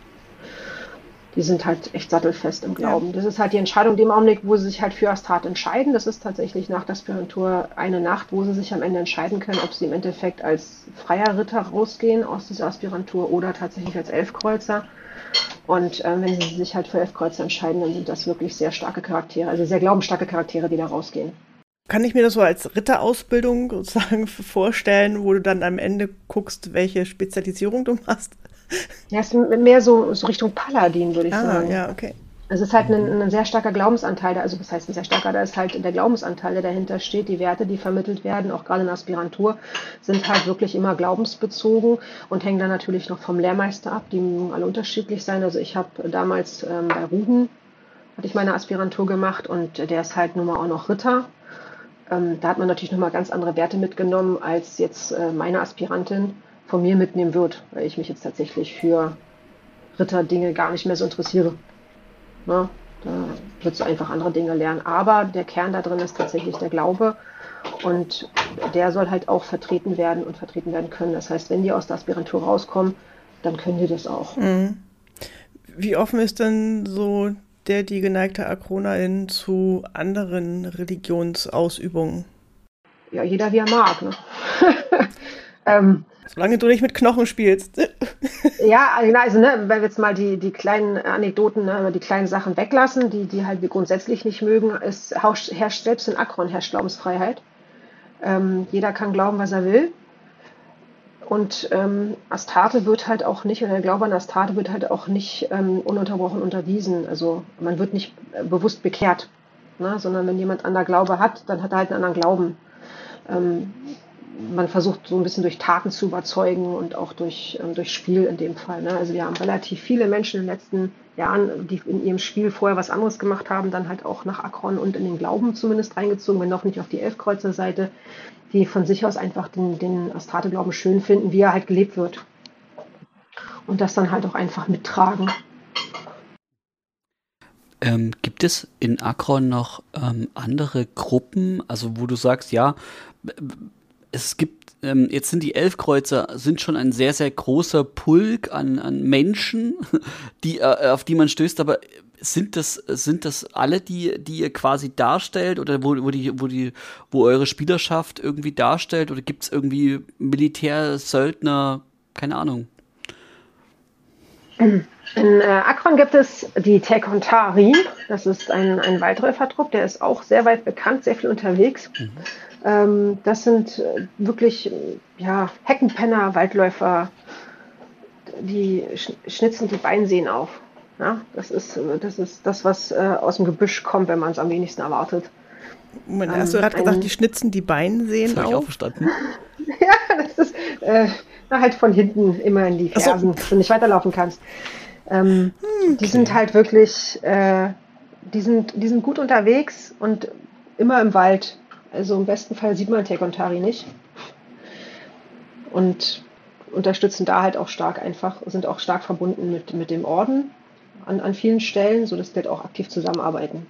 Die sind halt echt sattelfest im Glauben. Ja. Das ist halt die Entscheidung, dem Augenblick, wo sie sich halt für Astat entscheiden. Das ist tatsächlich nach der Aspirantur eine Nacht, wo sie sich am Ende entscheiden können, ob sie im Endeffekt als freier Ritter rausgehen aus dieser Aspirantur oder tatsächlich als Elfkreuzer. Und äh, wenn sie sich halt für Elfkreuzer entscheiden, dann sind das wirklich sehr starke Charaktere, also sehr glaubensstarke Charaktere, die da rausgehen. Kann ich mir das so als Ritterausbildung sozusagen vorstellen, wo du dann am Ende guckst, welche Spezialisierung du machst? Ja, es ist mehr so, so Richtung Paladin, würde ich ah, sagen. Ja, okay. Es ist halt ein, ein, sehr starker Glaubensanteil, also was heißt ein sehr starker, da ist halt der Glaubensanteil, der dahinter steht, die Werte, die vermittelt werden, auch gerade in der Aspirantur, sind halt wirklich immer glaubensbezogen und hängen dann natürlich noch vom Lehrmeister ab, die alle unterschiedlich sein. Also ich habe damals ähm, bei Ruben, hatte ich meine Aspirantur gemacht und der ist halt nun mal auch noch Ritter. Ähm, da hat man natürlich nochmal ganz andere Werte mitgenommen, als jetzt äh, meine Aspirantin von mir mitnehmen wird, weil ich mich jetzt tatsächlich für Ritterdinge gar nicht mehr so interessiere. Na, da wird du einfach andere Dinge lernen. Aber der Kern da drin ist tatsächlich der Glaube und der soll halt auch vertreten werden und vertreten werden können. Das heißt, wenn die aus der Aspirantur rauskommen, dann können die das auch. Mhm. Wie offen ist denn so der, die geneigte Akronain zu anderen Religionsausübungen? Ja, jeder wie er mag. Ne? ähm, Solange du nicht mit Knochen spielst. ja, also ne, wenn wir jetzt mal die, die kleinen Anekdoten, ne, die kleinen Sachen weglassen, die, die halt wir grundsätzlich nicht mögen, es herrscht selbst in Akron herrscht Glaubensfreiheit. Ähm, jeder kann glauben, was er will. Und ähm, Astarte wird halt auch nicht, oder der Glaube an Astarte wird halt auch nicht ähm, ununterbrochen unterwiesen. Also man wird nicht äh, bewusst bekehrt, ne, sondern wenn jemand an der Glaube hat, dann hat er halt einen anderen Glauben. Ähm, man versucht so ein bisschen durch Taten zu überzeugen und auch durch, ähm, durch Spiel in dem Fall. Ne? Also wir haben relativ viele Menschen in den letzten Jahren, die in ihrem Spiel vorher was anderes gemacht haben, dann halt auch nach Akron und in den Glauben zumindest reingezogen, wenn noch nicht auf die Elfkreuzer-Seite, die von sich aus einfach den, den Astarte-Glauben schön finden, wie er halt gelebt wird. Und das dann halt auch einfach mittragen. Ähm, gibt es in Akron noch ähm, andere Gruppen, also wo du sagst, ja, es gibt, ähm, jetzt sind die Elfkreuzer, sind schon ein sehr, sehr großer Pulk an, an Menschen, die, äh, auf die man stößt, aber sind das, sind das alle, die, die ihr quasi darstellt oder wo, wo, die, wo, die, wo eure Spielerschaft irgendwie darstellt oder gibt es irgendwie Militär, Söldner, keine Ahnung? In äh, Akron gibt es die Tekontari, das ist ein, ein Waldläufertrupp, der ist auch sehr weit bekannt, sehr viel unterwegs. Mhm. Ähm, das sind äh, wirklich ja, Heckenpenner, Waldläufer, die schnitzen die Beinsehen auf. Ja, das, ist, das ist das, was äh, aus dem Gebüsch kommt, wenn man es am wenigsten erwartet. Moment, ähm, hast du gerade gesagt, die schnitzen die Beinsehen auf? Ich auch verstanden. ja, das ist äh, halt von hinten immer in die Fersen, so. wenn du nicht weiterlaufen kannst. Ähm, okay. Die sind halt wirklich, äh, die, sind, die sind gut unterwegs und immer im Wald. Also im besten Fall sieht man Tekontari nicht. Und unterstützen da halt auch stark einfach, sind auch stark verbunden mit, mit dem Orden an, an vielen Stellen, sodass wir auch aktiv zusammenarbeiten.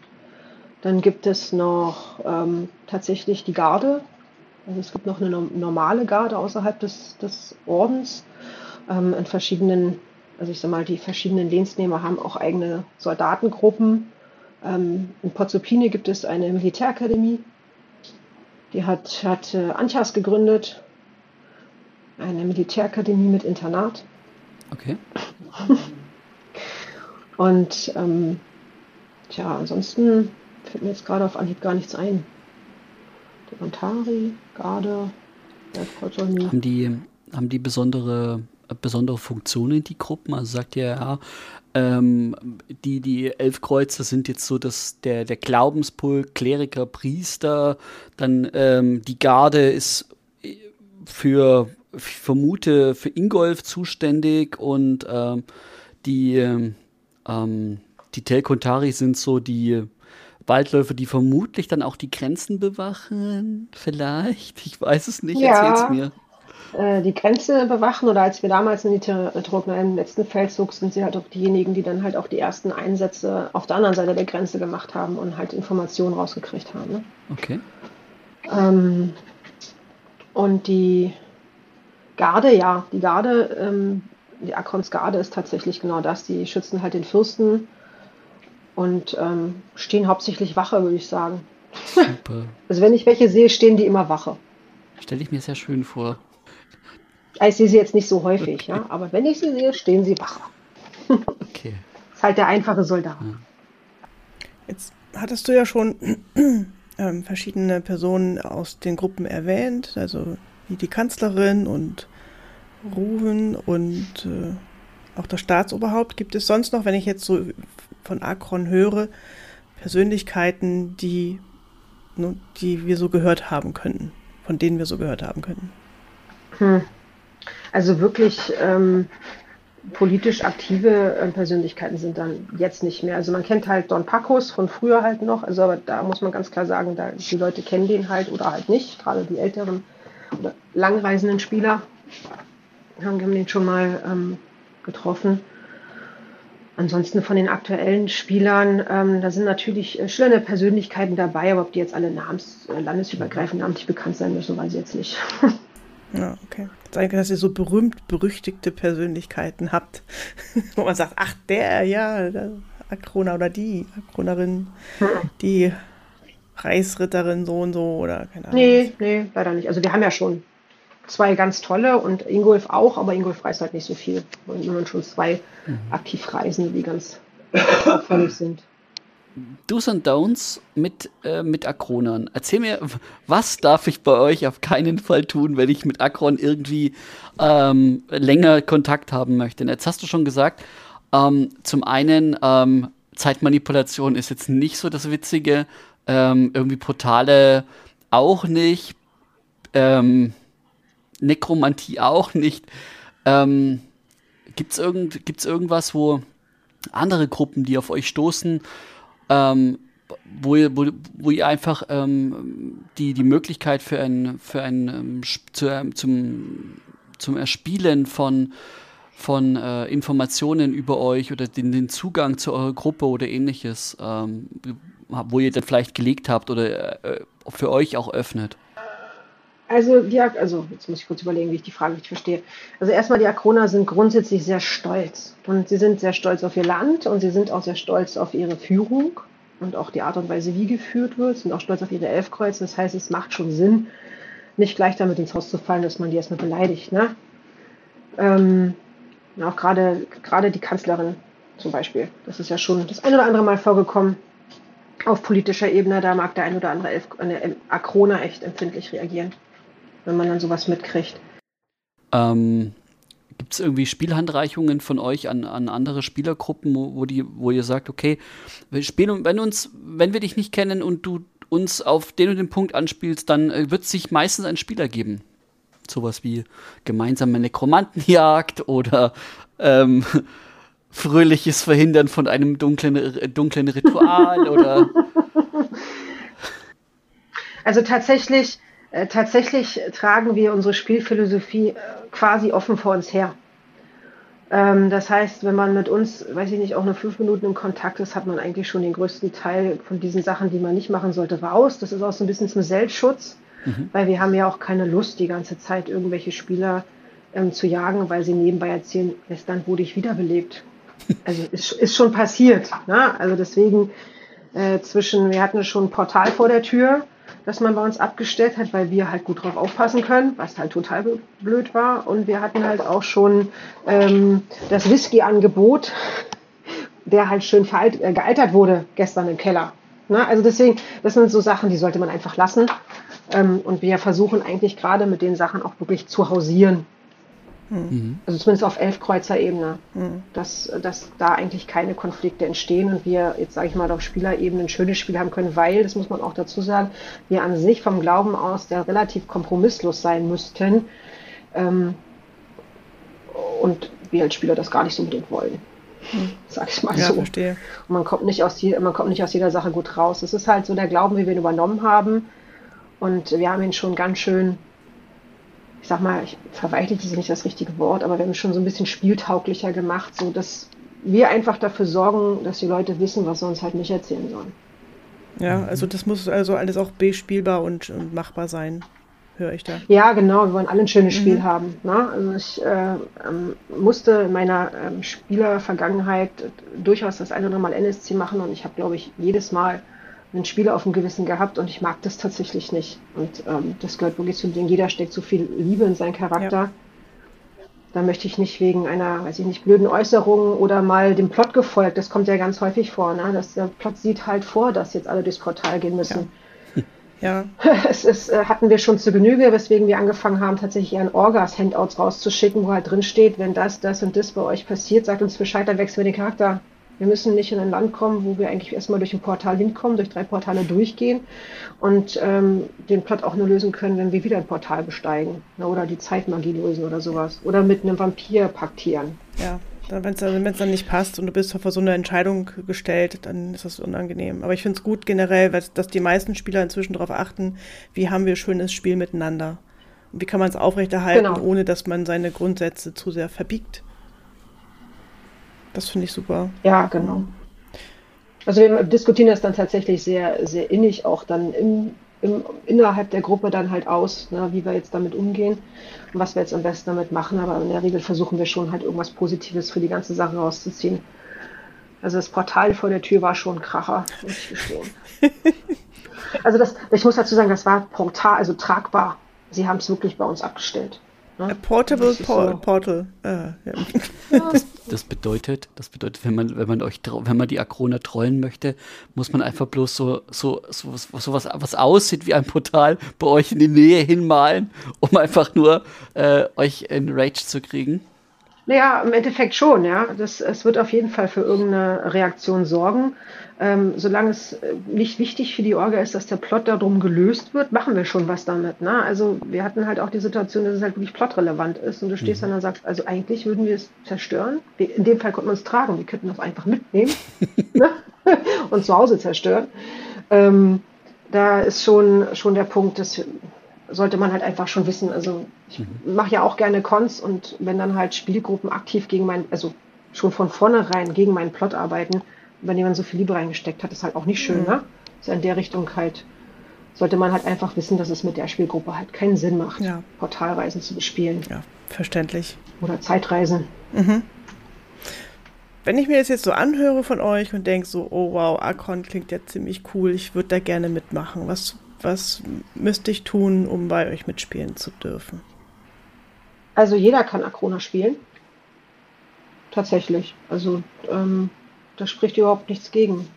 Dann gibt es noch ähm, tatsächlich die Garde. Also es gibt noch eine normale Garde außerhalb des, des Ordens ähm, in verschiedenen, also ich sag mal, die verschiedenen Lehnsnehmer haben auch eigene Soldatengruppen. Ähm, in Pozzopine gibt es eine Militärakademie, die hat, hat äh, Anchas gegründet, eine Militärakademie mit Internat. Okay. Und ähm, tja, ansonsten fällt mir jetzt gerade auf Anhieb gar nichts ein. Die Antari, Garde, haben die, haben die besondere, besondere Funktionen, die Gruppen? Also sagt ihr ja, ähm, die, die elf Kreuze sind jetzt so dass der, der Glaubenspult, Kleriker, Priester, dann ähm, die Garde ist für, ich vermute, für Ingolf zuständig und ähm, die, ähm, die Telkontari sind so die Waldläufer, die vermutlich dann auch die Grenzen bewachen, vielleicht. Ich weiß es nicht, ja. erzähl's mir. Äh, die Grenze bewachen oder als wir damals in die Trockner im letzten Feldzug sind sie halt auch diejenigen, die dann halt auch die ersten Einsätze auf der anderen Seite der Grenze gemacht haben und halt Informationen rausgekriegt haben. Ne? Okay. Ähm, und die Garde, ja, die Garde ähm, die Akronsgarde ist tatsächlich genau das. Die schützen halt den Fürsten und ähm, stehen hauptsächlich Wache, würde ich sagen. Super. Also wenn ich welche sehe, stehen die immer Wache. Stelle ich mir sehr schön vor. Ich sehe sie jetzt nicht so häufig, okay. ja, aber wenn ich sie sehe, stehen sie Wache. okay. Das ist halt der einfache Soldat. Ja. Jetzt hattest du ja schon ähm, verschiedene Personen aus den Gruppen erwähnt, also wie die Kanzlerin und Ruven und äh, auch das Staatsoberhaupt. Gibt es sonst noch, wenn ich jetzt so von Akron höre, Persönlichkeiten, die, die wir so gehört haben könnten, von denen wir so gehört haben könnten? Hm. Also wirklich ähm, politisch aktive äh, Persönlichkeiten sind dann jetzt nicht mehr. Also man kennt halt Don Pacos von früher halt noch, also aber da muss man ganz klar sagen, da, die Leute kennen den halt oder halt nicht, gerade die älteren oder langreisenden Spieler haben den schon mal ähm, getroffen. Ansonsten von den aktuellen Spielern, ähm, da sind natürlich äh, schillernde Persönlichkeiten dabei, aber ob die jetzt alle namens, äh, landesübergreifend namentlich bekannt sein müssen, weiß ich jetzt nicht. Ja, okay. Danke, dass ihr so berühmt berüchtigte Persönlichkeiten habt, wo man sagt, ach der, ja, der Akrona oder die Akronerin, hm. die Reisritterin so und so oder keine Ahnung. Nee, nee, leider nicht. Also wir haben ja schon zwei ganz tolle und Ingolf auch, aber Ingolf reist halt nicht so viel. Und man schon zwei mhm. aktiv reisen, die ganz auffällig sind. Do's und Don'ts mit, äh, mit Akronern. Erzähl mir, was darf ich bei euch auf keinen Fall tun, wenn ich mit Akron irgendwie ähm, länger Kontakt haben möchte? Und jetzt hast du schon gesagt, ähm, zum einen, ähm, Zeitmanipulation ist jetzt nicht so das Witzige, ähm, irgendwie Portale auch nicht, ähm, Nekromantie auch nicht. Ähm, Gibt es irgend, gibt's irgendwas, wo andere Gruppen, die auf euch stoßen, ähm, wo, ihr, wo, wo ihr einfach ähm, die, die Möglichkeit für ein, für ein ähm, zu, ähm, zum, zum Erspielen von, von äh, Informationen über euch oder den, den Zugang zu eurer Gruppe oder ähnliches, ähm, wo ihr dann vielleicht gelegt habt oder äh, für euch auch öffnet? Also, die, also, jetzt muss ich kurz überlegen, wie ich die Frage richtig verstehe. Also, erstmal, die Akroner sind grundsätzlich sehr stolz. Und sie sind sehr stolz auf ihr Land und sie sind auch sehr stolz auf ihre Führung und auch die Art und Weise, wie geführt wird. Sie sind auch stolz auf ihre Elfkreuze. Das heißt, es macht schon Sinn, nicht gleich damit ins Haus zu fallen, dass man die erstmal beleidigt. Ne? Ähm, auch gerade, die Kanzlerin zum Beispiel. Das ist ja schon das ein oder andere Mal vorgekommen. Auf politischer Ebene, da mag der ein oder andere Elf, Akrona echt empfindlich reagieren wenn man dann sowas mitkriegt. Ähm, Gibt es irgendwie Spielhandreichungen von euch an, an andere Spielergruppen, wo, die, wo ihr sagt, okay, spielen, wenn uns, wenn wir dich nicht kennen und du uns auf den und den Punkt anspielst, dann äh, wird es sich meistens ein Spieler geben. Sowas wie gemeinsame Nekromantenjagd oder ähm, fröhliches Verhindern von einem dunklen, äh, dunklen Ritual oder. Also tatsächlich äh, tatsächlich tragen wir unsere Spielphilosophie äh, quasi offen vor uns her. Ähm, das heißt, wenn man mit uns, weiß ich nicht, auch nur fünf Minuten in Kontakt ist, hat man eigentlich schon den größten Teil von diesen Sachen, die man nicht machen sollte, raus. Das ist auch so ein bisschen zum Selbstschutz, mhm. weil wir haben ja auch keine Lust, die ganze Zeit irgendwelche Spieler ähm, zu jagen, weil sie nebenbei erzählen, gestern wurde ich wiederbelebt. Also ist, ist schon passiert. Ne? Also deswegen äh, zwischen, wir hatten schon ein Portal vor der Tür, das man bei uns abgestellt hat, weil wir halt gut drauf aufpassen können, was halt total blöd war. Und wir hatten halt auch schon ähm, das Whisky-Angebot, der halt schön äh, gealtert wurde gestern im Keller. Ne? Also deswegen, das sind so Sachen, die sollte man einfach lassen. Ähm, und wir versuchen eigentlich gerade mit den Sachen auch wirklich zu hausieren. Mhm. Also zumindest auf Elfkreuzer-Ebene, mhm. dass, dass da eigentlich keine Konflikte entstehen und wir jetzt sage ich mal auf Spielerebene ein schönes Spiel haben können, weil, das muss man auch dazu sagen, wir an sich vom Glauben aus der relativ kompromisslos sein müssten ähm, und wir als Spieler das gar nicht so unbedingt wollen. Mhm. Sag ich mal ja, so. Verstehe. Und man kommt, nicht aus die, man kommt nicht aus jeder Sache gut raus. Es ist halt so der Glauben, wie wir ihn übernommen haben. Und wir haben ihn schon ganz schön ich sag mal, ich, verweichlicht ist nicht das richtige Wort, aber wir haben schon so ein bisschen spieltauglicher gemacht, so dass wir einfach dafür sorgen, dass die Leute wissen, was sie uns halt nicht erzählen sollen. Ja, also das muss also alles auch bespielbar und, und machbar sein. höre ich da. Ja, genau, wir wollen alle ein schönes mhm. Spiel haben. Ne? Also ich äh, ähm, musste in meiner ähm, Spielervergangenheit durchaus das eine oder andere Mal NSC machen und ich habe, glaube ich, jedes Mal einen Spieler auf dem Gewissen gehabt und ich mag das tatsächlich nicht. Und ähm, das gehört wirklich zu dem, jeder steckt so viel Liebe in seinen Charakter. Ja. Da möchte ich nicht wegen einer, weiß ich nicht, blöden Äußerung oder mal dem Plot gefolgt. Das kommt ja ganz häufig vor, ne? dass der Plot sieht halt vor, dass jetzt alle durchs Portal gehen müssen. Ja. ja. Es ist, äh, hatten wir schon zu Genüge, weswegen wir angefangen haben, tatsächlich ein Orgas-Handouts rauszuschicken, wo halt drin steht, wenn das, das und das bei euch passiert, sagt uns Bescheid, dann wechseln wir den Charakter. Wir müssen nicht in ein Land kommen, wo wir eigentlich erstmal durch ein Portal hinkommen, durch drei Portale durchgehen und ähm, den Plot auch nur lösen können, wenn wir wieder ein Portal besteigen. Ne, oder die Zeitmagie lösen oder sowas. Oder mit einem Vampir paktieren. Ja, wenn es dann, dann nicht passt und du bist vor so eine Entscheidung gestellt, dann ist das unangenehm. Aber ich finde es gut generell, weil, dass die meisten Spieler inzwischen darauf achten, wie haben wir schönes Spiel miteinander. Und wie kann man es aufrechterhalten, genau. ohne dass man seine Grundsätze zu sehr verbiegt. Das finde ich super. Ja, genau. Also wir diskutieren das dann tatsächlich sehr, sehr innig auch dann im, im, innerhalb der Gruppe dann halt aus, ne, wie wir jetzt damit umgehen und was wir jetzt am besten damit machen. Aber in der Regel versuchen wir schon halt irgendwas Positives für die ganze Sache rauszuziehen. Also das Portal vor der Tür war schon ein Kracher, muss ich gestehen. also das, ich muss dazu sagen, das war Portal, also tragbar. Sie haben es wirklich bei uns abgestellt. Ne? A portable por so. Portal. Ah, ja. das, das, bedeutet, das bedeutet, wenn man, wenn man euch, wenn man die Akrona trollen möchte, muss man einfach bloß so, so, so, so was, was aussieht wie ein Portal bei euch in die Nähe hinmalen, um einfach nur äh, euch in Rage zu kriegen. Naja, im Endeffekt schon, ja. Das, es wird auf jeden Fall für irgendeine Reaktion sorgen. Ähm, solange es äh, nicht wichtig für die Orga ist, dass der Plot darum gelöst wird, machen wir schon was damit. Ne? Also wir hatten halt auch die Situation, dass es halt wirklich plotrelevant ist und du stehst mhm. dann und sagst, also eigentlich würden wir es zerstören. In dem Fall konnten wir es tragen, wir könnten das einfach mitnehmen ne? und zu Hause zerstören. Ähm, da ist schon, schon der Punkt, dass sollte man halt einfach schon wissen. Also ich mhm. mache ja auch gerne Cons und wenn dann halt Spielgruppen aktiv gegen mein, also schon von vornherein gegen meinen Plot arbeiten, bei dem man so viel Liebe reingesteckt hat, ist halt auch nicht schön, mhm. ne? Ist in der Richtung halt, sollte man halt einfach wissen, dass es mit der Spielgruppe halt keinen Sinn macht, ja. Portalreisen zu bespielen. Ja, verständlich. Oder Zeitreisen. Mhm. Wenn ich mir das jetzt so anhöre von euch und denke so, oh wow, Akron klingt ja ziemlich cool, ich würde da gerne mitmachen. Was, was müsste ich tun, um bei euch mitspielen zu dürfen? Also jeder kann Akrona spielen. Tatsächlich. Also ähm, da spricht überhaupt nichts gegen.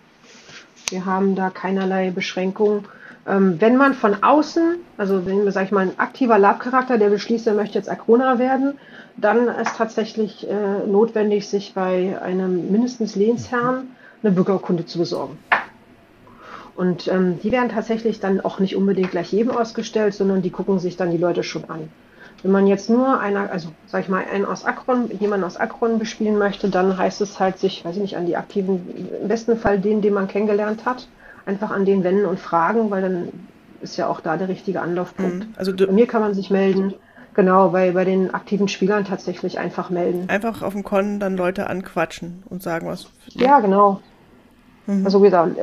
Wir haben da keinerlei Beschränkungen. Ähm, wenn man von außen, also wenn, sag ich mal, ein aktiver Lab-Charakter, der beschließt, er möchte jetzt Akrona werden, dann ist tatsächlich äh, notwendig, sich bei einem mindestens Lehnsherrn eine Bürgerkunde zu besorgen. Und ähm, die werden tatsächlich dann auch nicht unbedingt gleich jedem ausgestellt, sondern die gucken sich dann die Leute schon an. Wenn man jetzt nur einer, also sag ich mal, einen aus Akron, jemanden aus Akron bespielen möchte, dann heißt es halt sich, weiß ich nicht, an die aktiven, im besten Fall den, den man kennengelernt hat, einfach an den wenden und fragen, weil dann ist ja auch da der richtige Anlaufpunkt. Mhm. Also bei mir kann man sich melden. Genau, bei, bei den aktiven Spielern tatsächlich einfach melden. Einfach auf dem Con dann Leute anquatschen und sagen, was. Ja, genau. Mhm. Also wie gesagt,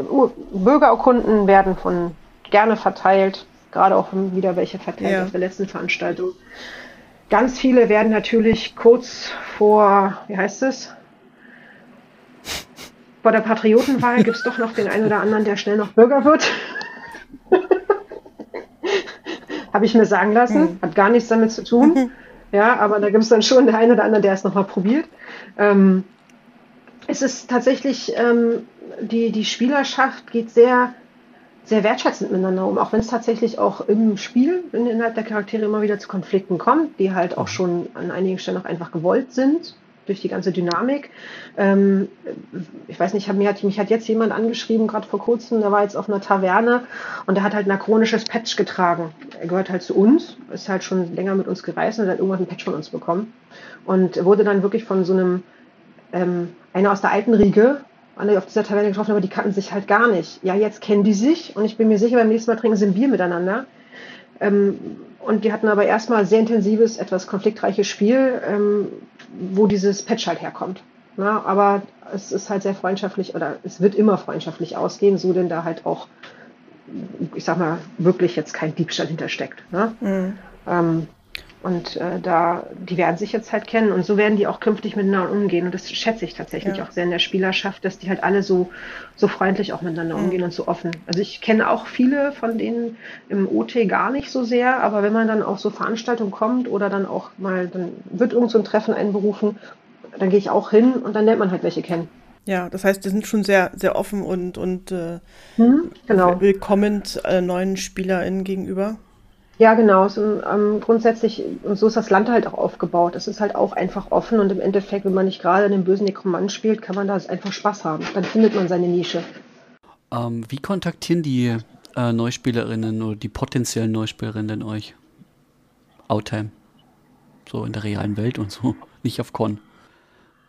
Bürgerurkunden werden von gerne verteilt gerade auch wieder welche verteilt ja. auf der letzten Veranstaltung. Ganz viele werden natürlich kurz vor, wie heißt es? Vor der Patriotenwahl gibt es doch noch den einen oder anderen, der schnell noch Bürger wird. Habe ich mir sagen lassen. Mhm. Hat gar nichts damit zu tun. Mhm. Ja, aber da gibt es dann schon den einen oder anderen, der es nochmal probiert. Ähm, es ist tatsächlich, ähm, die, die Spielerschaft geht sehr sehr wertschätzend miteinander um, auch wenn es tatsächlich auch im Spiel innerhalb der Charaktere immer wieder zu Konflikten kommt, die halt auch mhm. schon an einigen Stellen auch einfach gewollt sind durch die ganze Dynamik. Ähm, ich weiß nicht, mich hat, mich hat jetzt jemand angeschrieben, gerade vor kurzem, der war jetzt auf einer Taverne und der hat halt ein chronisches Patch getragen. Er gehört halt zu uns, ist halt schon länger mit uns gereist und hat irgendwann ein Patch von uns bekommen und wurde dann wirklich von so einem ähm, einer aus der alten Riege alle auf dieser Taverne getroffen, aber die kannten sich halt gar nicht. Ja, jetzt kennen die sich und ich bin mir sicher, beim nächsten Mal trinken sie ein Bier miteinander. Ähm, und die hatten aber erstmal sehr intensives, etwas konfliktreiches Spiel, ähm, wo dieses Patch halt herkommt. Na, aber es ist halt sehr freundschaftlich oder es wird immer freundschaftlich ausgehen, so denn da halt auch ich sag mal, wirklich jetzt kein Diebstahl hintersteckt. Ne? Mhm. Ähm, und äh, da, die werden sich jetzt halt kennen und so werden die auch künftig miteinander umgehen. Und das schätze ich tatsächlich ja. auch sehr in der Spielerschaft, dass die halt alle so, so freundlich auch miteinander mhm. umgehen und so offen. Also ich kenne auch viele von denen im OT gar nicht so sehr, aber wenn man dann auf so Veranstaltungen kommt oder dann auch mal, dann wird irgend so ein Treffen einberufen, dann gehe ich auch hin und dann lernt man halt welche kennen. Ja, das heißt, die sind schon sehr, sehr offen und, und äh, mhm, genau. willkommend äh, neuen SpielerInnen gegenüber. Ja, genau. So, ähm, grundsätzlich, und so ist das Land halt auch aufgebaut. Es ist halt auch einfach offen und im Endeffekt, wenn man nicht gerade einen bösen Nekromant spielt, kann man da einfach Spaß haben. Dann findet man seine Nische. Ähm, wie kontaktieren die äh, Neuspielerinnen oder die potenziellen Neuspielerinnen euch? Outtime. So in der realen Welt und so, nicht auf Con.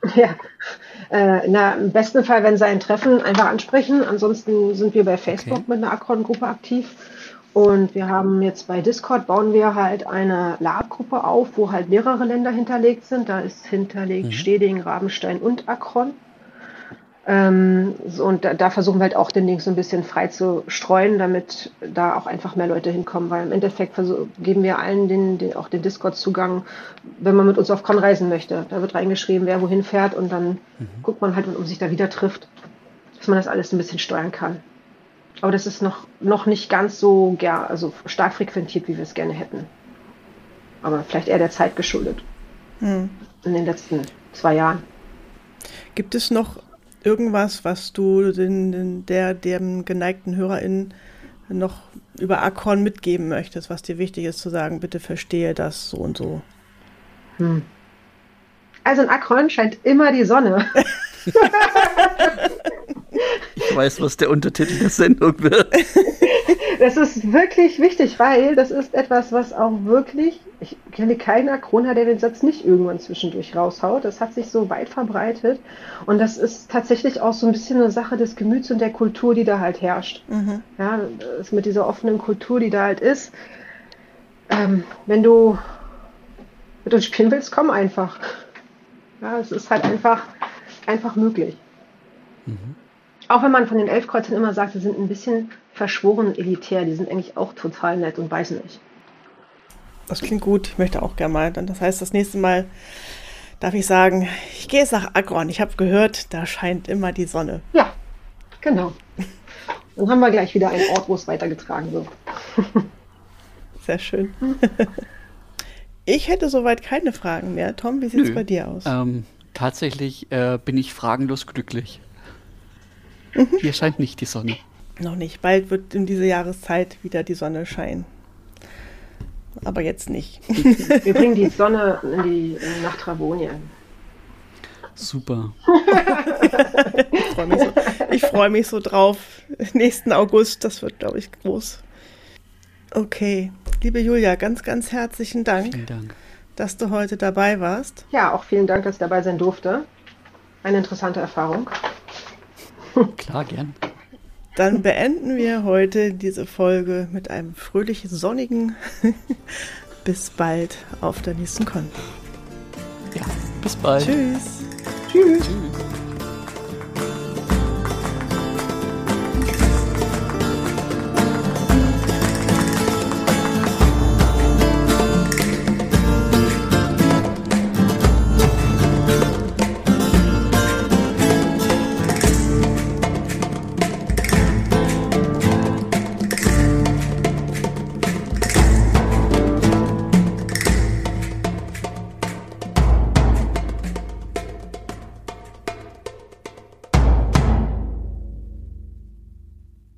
Ja, äh, na, im besten Fall, wenn sie ein Treffen einfach ansprechen. Ansonsten sind wir bei Facebook okay. mit einer Akron-Gruppe aktiv. Und wir haben jetzt bei Discord bauen wir halt eine Lab-Gruppe auf, wo halt mehrere Länder hinterlegt sind. Da ist hinterlegt mhm. Steding, Rabenstein und Akron. Ähm, so, und da, da, versuchen wir halt auch den Link so ein bisschen frei zu streuen, damit da auch einfach mehr Leute hinkommen, weil im Endeffekt geben wir allen den, den auch den Discord-Zugang, wenn man mit uns auf Con reisen möchte. Da wird reingeschrieben, wer wohin fährt und dann mhm. guckt man halt, ob sich da wieder trifft, dass man das alles ein bisschen steuern kann. Aber das ist noch, noch nicht ganz so ger also stark frequentiert, wie wir es gerne hätten. Aber vielleicht eher der Zeit geschuldet. Hm. In den letzten zwei Jahren. Gibt es noch irgendwas, was du den, den, der, dem geneigten HörerInnen noch über Akron mitgeben möchtest, was dir wichtig ist zu sagen, bitte verstehe das so und so? Hm. Also in Akron scheint immer die Sonne. Ich weiß, was der Untertitel der Sendung wird. Das ist wirklich wichtig, weil das ist etwas, was auch wirklich, ich kenne keinen Akroner, der den Satz nicht irgendwann zwischendurch raushaut. Das hat sich so weit verbreitet und das ist tatsächlich auch so ein bisschen eine Sache des Gemüts und der Kultur, die da halt herrscht. Mhm. Ja, das mit dieser offenen Kultur, die da halt ist. Ähm, wenn du mit uns spielen willst, komm einfach. Ja, es ist halt einfach, einfach möglich. Mhm. Auch wenn man von den Elfkreuzern immer sagt, sie sind ein bisschen verschworen und elitär, die sind eigentlich auch total nett und weiß nicht. Das klingt gut, ich möchte auch gerne mal. Das heißt, das nächste Mal darf ich sagen, ich gehe jetzt nach Agron. Ich habe gehört, da scheint immer die Sonne. Ja, genau. Dann haben wir gleich wieder einen Ort, wo es weitergetragen wird. Sehr schön. Ich hätte soweit keine Fragen mehr. Tom, wie sieht es bei dir aus? Ähm, tatsächlich äh, bin ich fragenlos glücklich. Hier scheint nicht die Sonne. Noch nicht. Bald wird in dieser Jahreszeit wieder die Sonne scheinen. Aber jetzt nicht. Wir bringen die Sonne in die, nach Travonien. Super. ich freue mich, so, freu mich so drauf. Nächsten August, das wird, glaube ich, groß. Okay, liebe Julia, ganz, ganz herzlichen Dank, vielen Dank, dass du heute dabei warst. Ja, auch vielen Dank, dass ich dabei sein durfte. Eine interessante Erfahrung. Klar, gern. Dann beenden wir heute diese Folge mit einem fröhlichen sonnigen Bis bald auf der nächsten Con. Ja, bis bald. Tschüss. Tschüss. Tschüss.